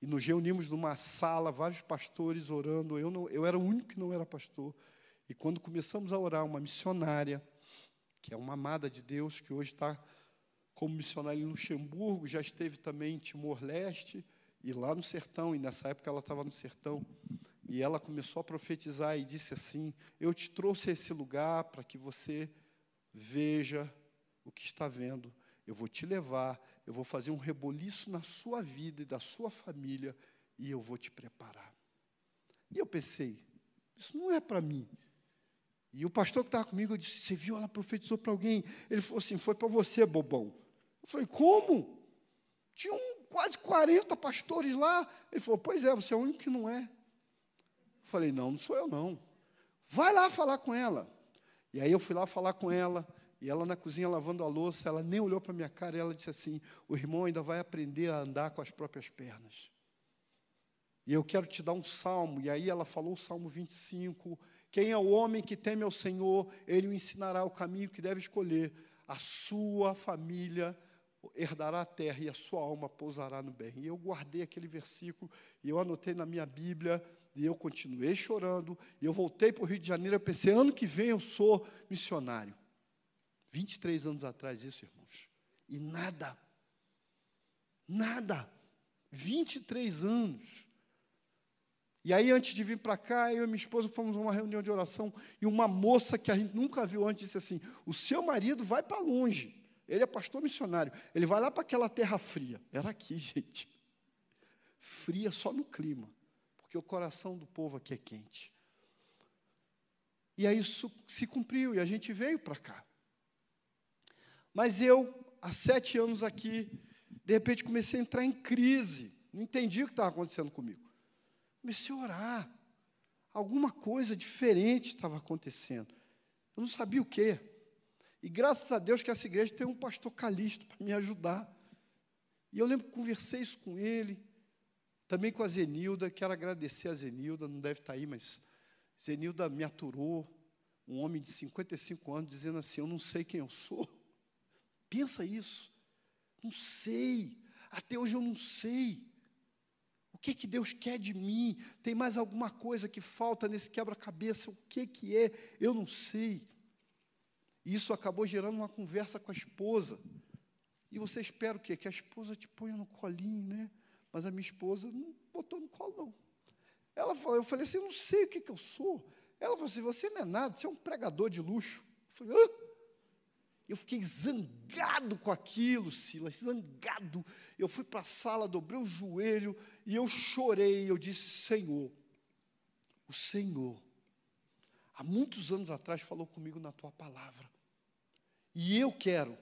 e nos reunimos numa sala, vários pastores orando. Eu, não, eu era o único que não era pastor. E quando começamos a orar, uma missionária, que é uma amada de Deus, que hoje está como missionária em Luxemburgo, já esteve também em Timor-Leste e lá no sertão, e nessa época ela estava no sertão. E ela começou a profetizar e disse assim: Eu te trouxe a esse lugar para que você veja o que está vendo. Eu vou te levar, eu vou fazer um reboliço na sua vida e da sua família, e eu vou te preparar. E eu pensei: Isso não é para mim. E o pastor que estava comigo, eu disse: Você viu? Ela profetizou para alguém. Ele falou assim: Foi para você, bobão. Eu falei: Como? Tinha um, quase 40 pastores lá. Ele falou: Pois é, você é o único que não é. Falei, não, não sou eu não. Vai lá falar com ela. E aí eu fui lá falar com ela, e ela na cozinha lavando a louça, ela nem olhou para minha cara, e ela disse assim: "O irmão ainda vai aprender a andar com as próprias pernas". E eu quero te dar um salmo, e aí ela falou o Salmo 25, quem é o homem que teme ao Senhor, ele o ensinará o caminho que deve escolher. A sua família herdará a terra e a sua alma pousará no bem. E eu guardei aquele versículo e eu anotei na minha Bíblia e eu continuei chorando. E eu voltei para o Rio de Janeiro. Eu pensei, ano que vem eu sou missionário. 23 anos atrás, isso, irmãos. E nada. Nada. 23 anos. E aí, antes de vir para cá, eu e minha esposa fomos a uma reunião de oração. E uma moça que a gente nunca viu antes disse assim: O seu marido vai para longe. Ele é pastor missionário. Ele vai lá para aquela terra fria. Era aqui, gente. Fria só no clima, porque o coração do povo aqui é quente. E aí isso se cumpriu e a gente veio para cá. Mas eu, há sete anos aqui, de repente comecei a entrar em crise. Não entendi o que estava acontecendo comigo. Comecei a orar. Alguma coisa diferente estava acontecendo. Eu não sabia o quê. E graças a Deus que essa igreja tem um pastor Calixto para me ajudar. E eu lembro que conversei isso com ele, também com a Zenilda, quero agradecer a Zenilda, não deve estar aí, mas Zenilda me aturou, um homem de 55 anos, dizendo assim: Eu não sei quem eu sou. Pensa isso. Não sei. Até hoje eu não sei. O que, que Deus quer de mim? Tem mais alguma coisa que falta nesse quebra-cabeça? O que, que é? Eu não sei. Isso acabou gerando uma conversa com a esposa. E você espera o quê? Que a esposa te ponha no colinho, né? Mas a minha esposa não botou no colo, não. Ela falou, eu falei assim, eu não sei o que, que eu sou. Ela falou assim, você não é nada, você é um pregador de luxo. Eu falei, Hã? Eu fiquei zangado com aquilo, Silas, zangado. Eu fui para a sala, dobrei o joelho e eu chorei. Eu disse: Senhor, o Senhor, há muitos anos atrás, falou comigo na tua palavra. E eu quero,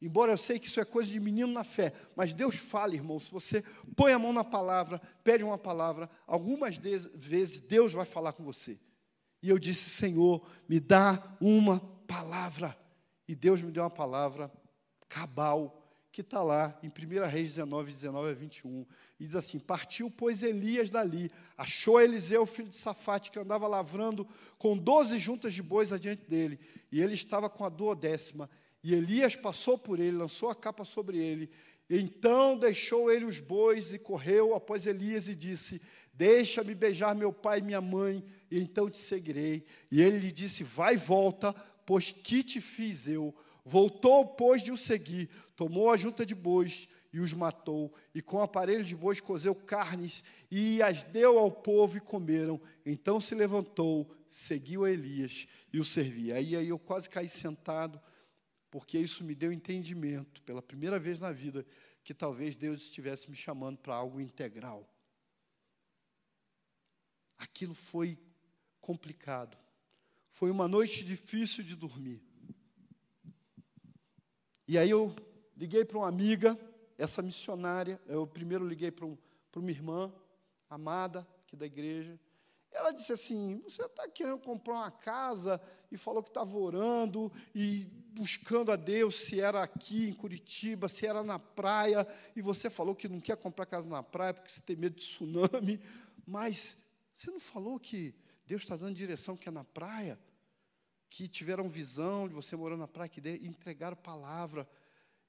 embora eu sei que isso é coisa de menino na fé, mas Deus fala, irmão, se você põe a mão na palavra, pede uma palavra, algumas vezes Deus vai falar com você. E eu disse, Senhor, me dá uma palavra. E Deus me deu uma palavra cabal, que está lá em 1 Reis 19, 19 a 21. E diz assim: Partiu, pois, Elias dali, achou Eliseu, filho de Safate, que andava lavrando com doze juntas de bois adiante dele, e ele estava com a duodécima. E Elias passou por ele, lançou a capa sobre ele. Então deixou ele os bois e correu após Elias e disse: Deixa-me beijar meu pai e minha mãe, e então te seguirei. E ele lhe disse: Vai e volta, pois que te fiz eu? Voltou, pois, de o seguir, tomou a junta de bois e os matou, e com aparelhos de bois cozeu carnes e as deu ao povo e comeram. Então se levantou, seguiu a Elias e o servia. Aí, aí eu quase caí sentado, porque isso me deu entendimento, pela primeira vez na vida, que talvez Deus estivesse me chamando para algo integral. Aquilo foi complicado. Foi uma noite difícil de dormir. E aí eu liguei para uma amiga, essa missionária, eu primeiro liguei para, um, para uma irmã amada aqui da igreja. Ela disse assim: Você está querendo comprar uma casa e falou que estava orando e buscando a Deus se era aqui em Curitiba, se era na praia, e você falou que não quer comprar casa na praia porque você tem medo de tsunami, mas você não falou que Deus está dando direção que é na praia? que tiveram visão de você morando na praia, que entregaram palavra,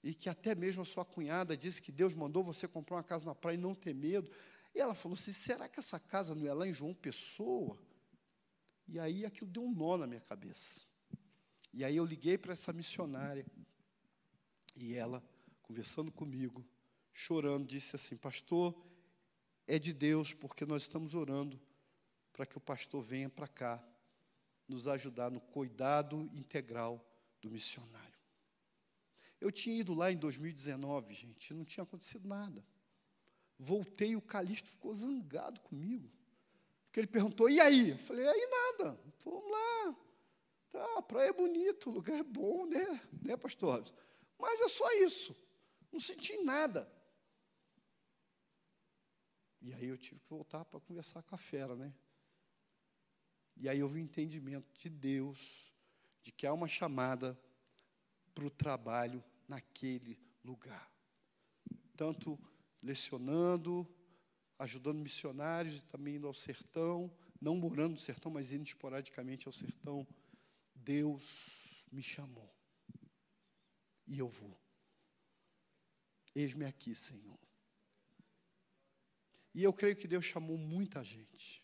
e que até mesmo a sua cunhada disse que Deus mandou você comprar uma casa na praia e não ter medo. E ela falou assim: será que essa casa não é lá em João Pessoa? E aí aquilo deu um nó na minha cabeça. E aí eu liguei para essa missionária, e ela, conversando comigo, chorando, disse assim: Pastor, é de Deus, porque nós estamos orando para que o pastor venha para cá nos ajudar no cuidado integral do missionário. Eu tinha ido lá em 2019, gente, não tinha acontecido nada. Voltei, o Calixto ficou zangado comigo. Porque ele perguntou, e aí? Eu falei, aí nada, vamos lá. Tá, a praia é bonita, o lugar é bom, né, né pastor? Mas é só isso. Não senti nada. E aí eu tive que voltar para conversar com a fera, né? E aí houve o um entendimento de Deus de que há uma chamada para o trabalho naquele lugar. Tanto lecionando, ajudando missionários e também indo ao sertão, não morando no sertão, mas indo esporadicamente ao sertão. Deus me chamou. E eu vou. Eis-me aqui, Senhor. E eu creio que Deus chamou muita gente.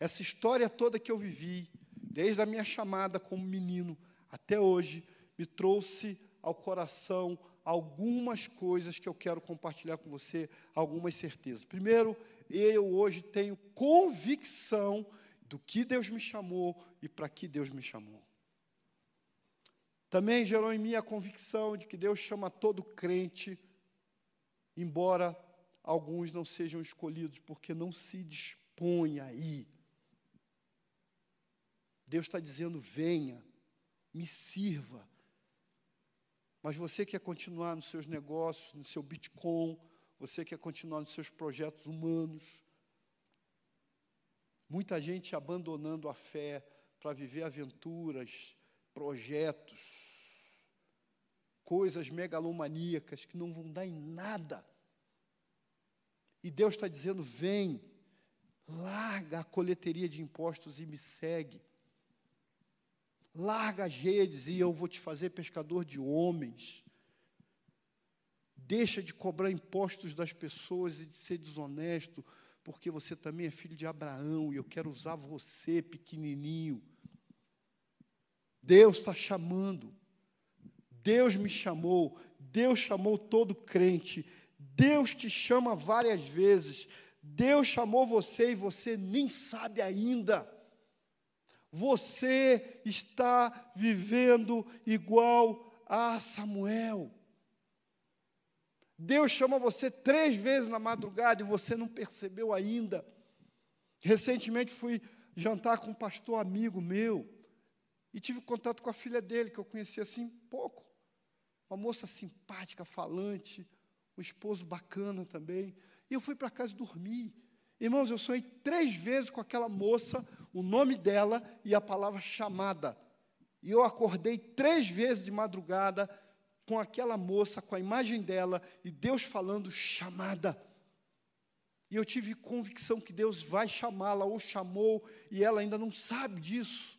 Essa história toda que eu vivi, desde a minha chamada como menino até hoje, me trouxe ao coração algumas coisas que eu quero compartilhar com você, algumas certezas. Primeiro, eu hoje tenho convicção do que Deus me chamou e para que Deus me chamou. Também gerou em mim a convicção de que Deus chama todo crente, embora alguns não sejam escolhidos, porque não se dispõe aí. Deus está dizendo: venha, me sirva. Mas você quer continuar nos seus negócios, no seu Bitcoin, você quer continuar nos seus projetos humanos. Muita gente abandonando a fé para viver aventuras, projetos, coisas megalomaníacas que não vão dar em nada. E Deus está dizendo: vem, larga a coleteria de impostos e me segue. Larga as redes e eu vou te fazer pescador de homens. Deixa de cobrar impostos das pessoas e de ser desonesto, porque você também é filho de Abraão e eu quero usar você, pequenininho. Deus está chamando. Deus me chamou. Deus chamou todo crente. Deus te chama várias vezes. Deus chamou você e você nem sabe ainda. Você está vivendo igual a Samuel. Deus chama você três vezes na madrugada e você não percebeu ainda. Recentemente fui jantar com um pastor amigo meu e tive contato com a filha dele, que eu conheci assim pouco. Uma moça simpática, falante, um esposo bacana também. E eu fui para casa dormir. Irmãos, eu sonhei três vezes com aquela moça, o nome dela e a palavra chamada. E eu acordei três vezes de madrugada com aquela moça, com a imagem dela e Deus falando chamada. E eu tive convicção que Deus vai chamá-la ou chamou e ela ainda não sabe disso.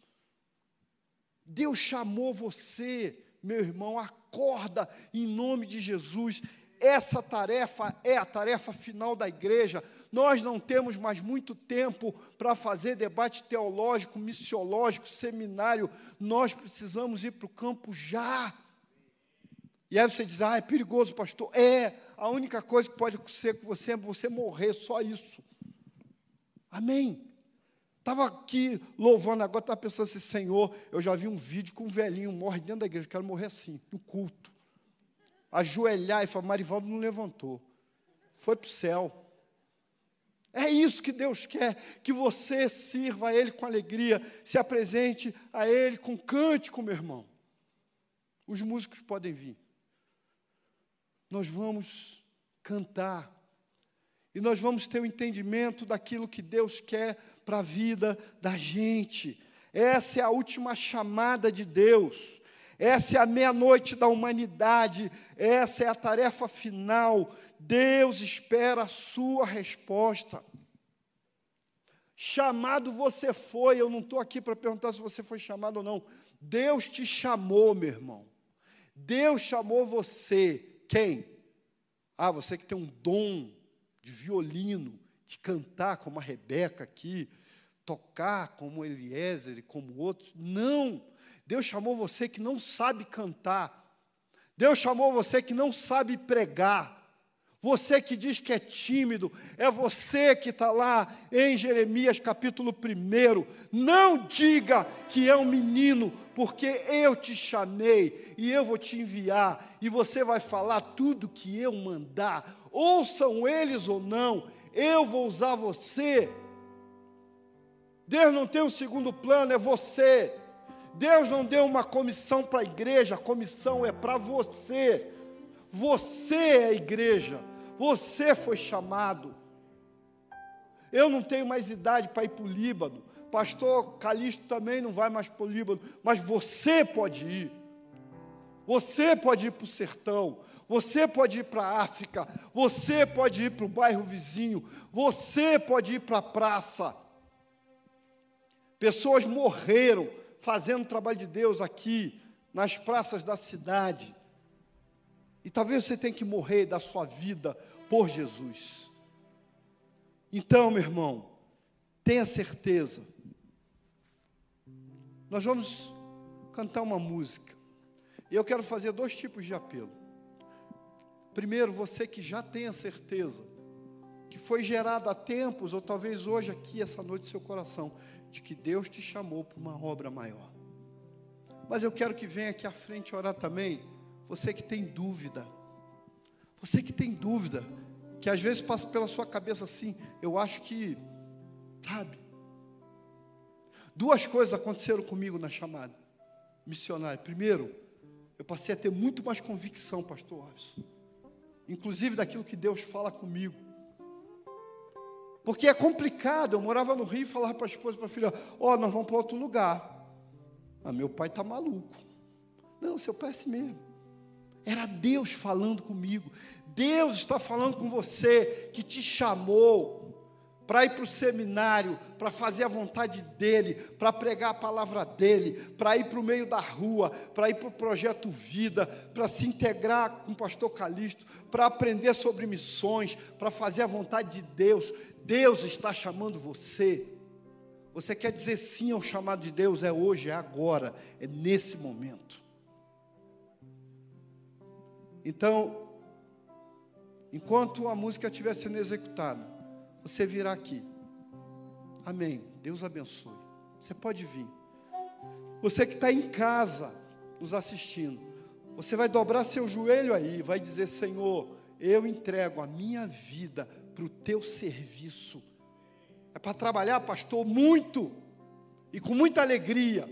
Deus chamou você, meu irmão, acorda em nome de Jesus essa tarefa é a tarefa final da igreja. Nós não temos mais muito tempo para fazer debate teológico, missiológico, seminário. Nós precisamos ir para o campo já. E aí você diz: ah, é perigoso, pastor. É, a única coisa que pode acontecer com você é você morrer, só isso. Amém. Estava aqui louvando, agora estava pensando assim, Senhor, eu já vi um vídeo com um velhinho morre dentro da igreja, eu quero morrer assim, no culto ajoelhar e falar: Marivaldo não levantou, foi para o céu. É isso que Deus quer, que você sirva a Ele com alegria, se apresente a Ele com cântico, meu irmão. Os músicos podem vir. Nós vamos cantar. E nós vamos ter o um entendimento daquilo que Deus quer para a vida da gente. Essa é a última chamada de Deus. Essa é a meia-noite da humanidade, essa é a tarefa final. Deus espera a sua resposta. Chamado você foi, eu não estou aqui para perguntar se você foi chamado ou não. Deus te chamou, meu irmão. Deus chamou você. Quem? Ah, você que tem um dom de violino, de cantar como a Rebeca aqui, tocar como Eliezer e como outros. Não! Deus chamou você que não sabe cantar. Deus chamou você que não sabe pregar. Você que diz que é tímido, é você que está lá em Jeremias capítulo 1. Não diga que é um menino, porque eu te chamei e eu vou te enviar, e você vai falar tudo que eu mandar, ouçam eles ou não, eu vou usar você. Deus não tem um segundo plano, é você. Deus não deu uma comissão para a igreja, a comissão é para você. Você é a igreja, você foi chamado. Eu não tenho mais idade para ir para o Líbano, pastor Calixto também não vai mais para o Líbano, mas você pode ir. Você pode ir para o sertão, você pode ir para a África, você pode ir para o bairro vizinho, você pode ir para a praça. Pessoas morreram fazendo o trabalho de Deus aqui, nas praças da cidade. E talvez você tenha que morrer da sua vida por Jesus. Então, meu irmão, tenha certeza. Nós vamos cantar uma música. E eu quero fazer dois tipos de apelo. Primeiro, você que já tem a certeza que foi gerado há tempos, ou talvez hoje aqui, essa noite, seu coração de que Deus te chamou para uma obra maior. Mas eu quero que venha aqui à frente orar também. Você que tem dúvida. Você que tem dúvida. Que às vezes passa pela sua cabeça assim. Eu acho que. Sabe? Duas coisas aconteceram comigo na chamada missionária. Primeiro, eu passei a ter muito mais convicção, pastor Robson. Inclusive daquilo que Deus fala comigo. Porque é complicado. Eu morava no Rio e falava para a esposa e para a filha: Ó, oh, nós vamos para outro lugar. Ah, meu pai está maluco. Não, seu pai é assim mesmo. Era Deus falando comigo. Deus está falando com você que te chamou para ir para o seminário, para fazer a vontade dele, para pregar a palavra dele, para ir para o meio da rua, para ir para o projeto Vida, para se integrar com o pastor Calixto, para aprender sobre missões, para fazer a vontade de Deus. Deus está chamando você. Você quer dizer sim ao chamado de Deus? É hoje, é agora, é nesse momento. Então, enquanto a música estiver sendo executada, você virá aqui. Amém. Deus abençoe. Você pode vir. Você que está em casa nos assistindo, você vai dobrar seu joelho aí, vai dizer: Senhor, eu entrego a minha vida para o teu serviço. É para trabalhar, pastor, muito, e com muita alegria,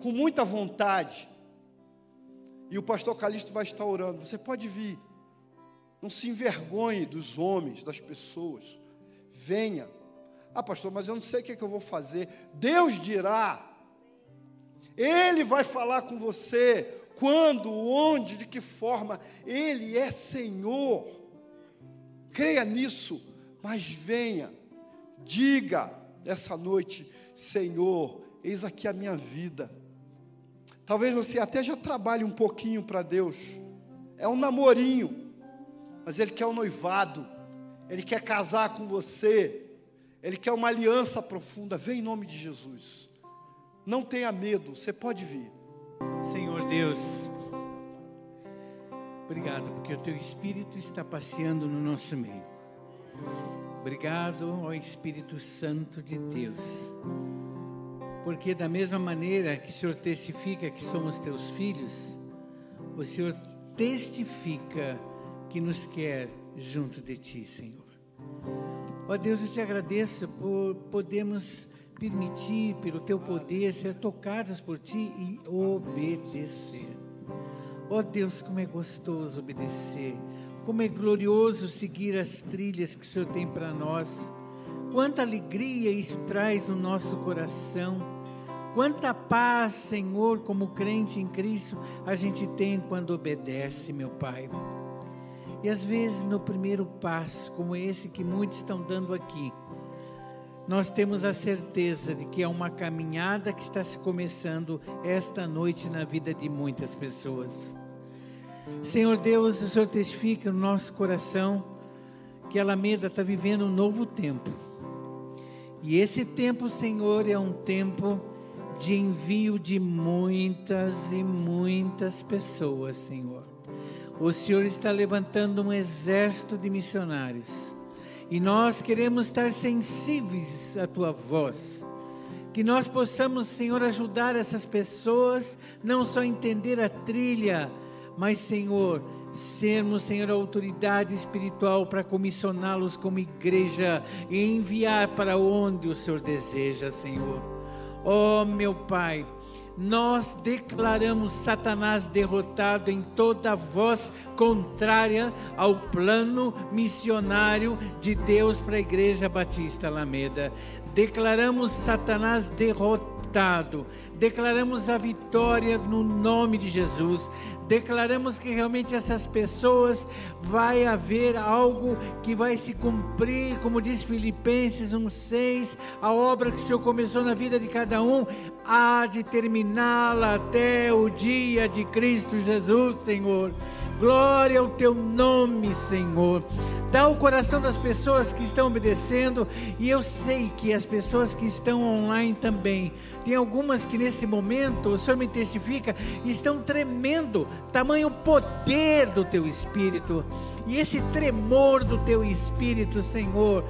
com muita vontade. E o pastor Calixto vai estar orando. Você pode vir. Não se envergonhe dos homens, das pessoas. Venha. Ah, pastor, mas eu não sei o que, é que eu vou fazer. Deus dirá. Ele vai falar com você quando, onde, de que forma. Ele é Senhor. Creia nisso, mas venha. Diga essa noite, Senhor, eis aqui a minha vida. Talvez você até já trabalhe um pouquinho para Deus. É um namorinho mas Ele quer um noivado, Ele quer casar com você, Ele quer uma aliança profunda. Vem em nome de Jesus. Não tenha medo, você pode vir. Senhor Deus, obrigado porque o Teu Espírito está passeando no nosso meio. Obrigado ao Espírito Santo de Deus. Porque da mesma maneira que o Senhor testifica que somos teus filhos, o Senhor testifica que nos quer junto de Ti, Senhor. Ó Deus, eu te agradeço por podermos permitir, pelo Teu poder, ser tocados por Ti e obedecer. Ó Deus, como é gostoso obedecer, como é glorioso seguir as trilhas que o Senhor tem para nós. Quanta alegria isso traz no nosso coração. Quanta paz, Senhor, como crente em Cristo, a gente tem quando obedece, meu Pai. E às vezes, no primeiro passo, como esse que muitos estão dando aqui, nós temos a certeza de que é uma caminhada que está se começando esta noite na vida de muitas pessoas. Senhor Deus, o Senhor testifica no nosso coração que a Alameda está vivendo um novo tempo. E esse tempo, Senhor, é um tempo de envio de muitas e muitas pessoas, Senhor. O Senhor está levantando um exército de missionários. E nós queremos estar sensíveis à tua voz. Que nós possamos, Senhor, ajudar essas pessoas, não só entender a trilha, mas, Senhor, sermos, Senhor, a autoridade espiritual para comissioná-los como igreja e enviar para onde o Senhor deseja, Senhor. Oh, meu Pai nós declaramos Satanás derrotado em toda voz contrária ao plano missionário de Deus para a Igreja Batista Alameda. Declaramos Satanás derrotado, declaramos a vitória no nome de Jesus declaramos que realmente essas pessoas vai haver algo que vai se cumprir, como diz Filipenses 1:6, a obra que o Senhor começou na vida de cada um há de terminá-la até o dia de Cristo Jesus, Senhor. Glória ao teu nome, Senhor. Dá o coração das pessoas que estão obedecendo, e eu sei que as pessoas que estão online também tem algumas que nesse momento, o Senhor me testifica, estão tremendo, tamanho poder do teu espírito. E esse tremor do teu espírito, Senhor,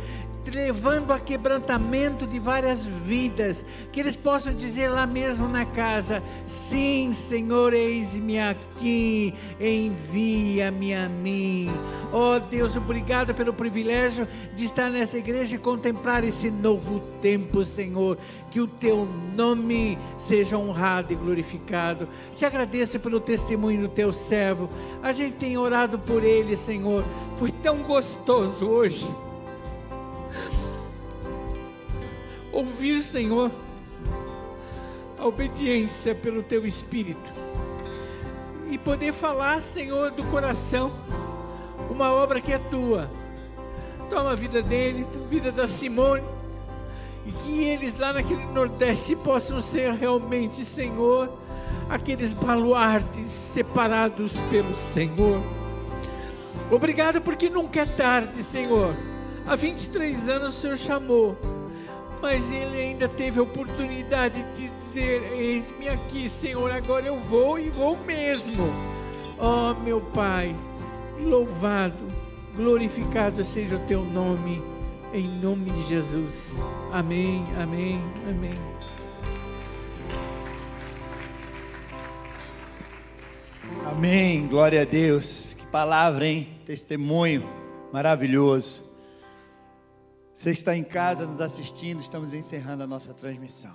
levando a quebrantamento de várias vidas, que eles possam dizer lá mesmo na casa: Sim, Senhor, eis-me aqui, envia-me a mim. Oh Deus, obrigado pelo privilégio de estar nessa igreja e contemplar esse novo tempo, Senhor. Que o teu nome seja honrado e glorificado. Te agradeço pelo testemunho do teu servo. A gente tem orado por ele, Senhor. Foi tão gostoso hoje ouvir, Senhor, a obediência pelo teu espírito e poder falar, Senhor, do coração, uma obra que é tua. Toma a vida dele, a vida da Simone, e que eles lá naquele Nordeste possam ser realmente, Senhor, aqueles baluartes separados pelo Senhor. Obrigado porque nunca é tarde, Senhor. Há 23 anos o Senhor chamou mas ele ainda teve a oportunidade de dizer: Eis-me aqui, Senhor, agora eu vou e vou mesmo. Ó oh, meu Pai, louvado, glorificado seja o teu nome, em nome de Jesus. Amém, amém, amém. Amém, glória a Deus. Que palavra, hein? Testemunho maravilhoso. Você está em casa nos assistindo, estamos encerrando a nossa transmissão.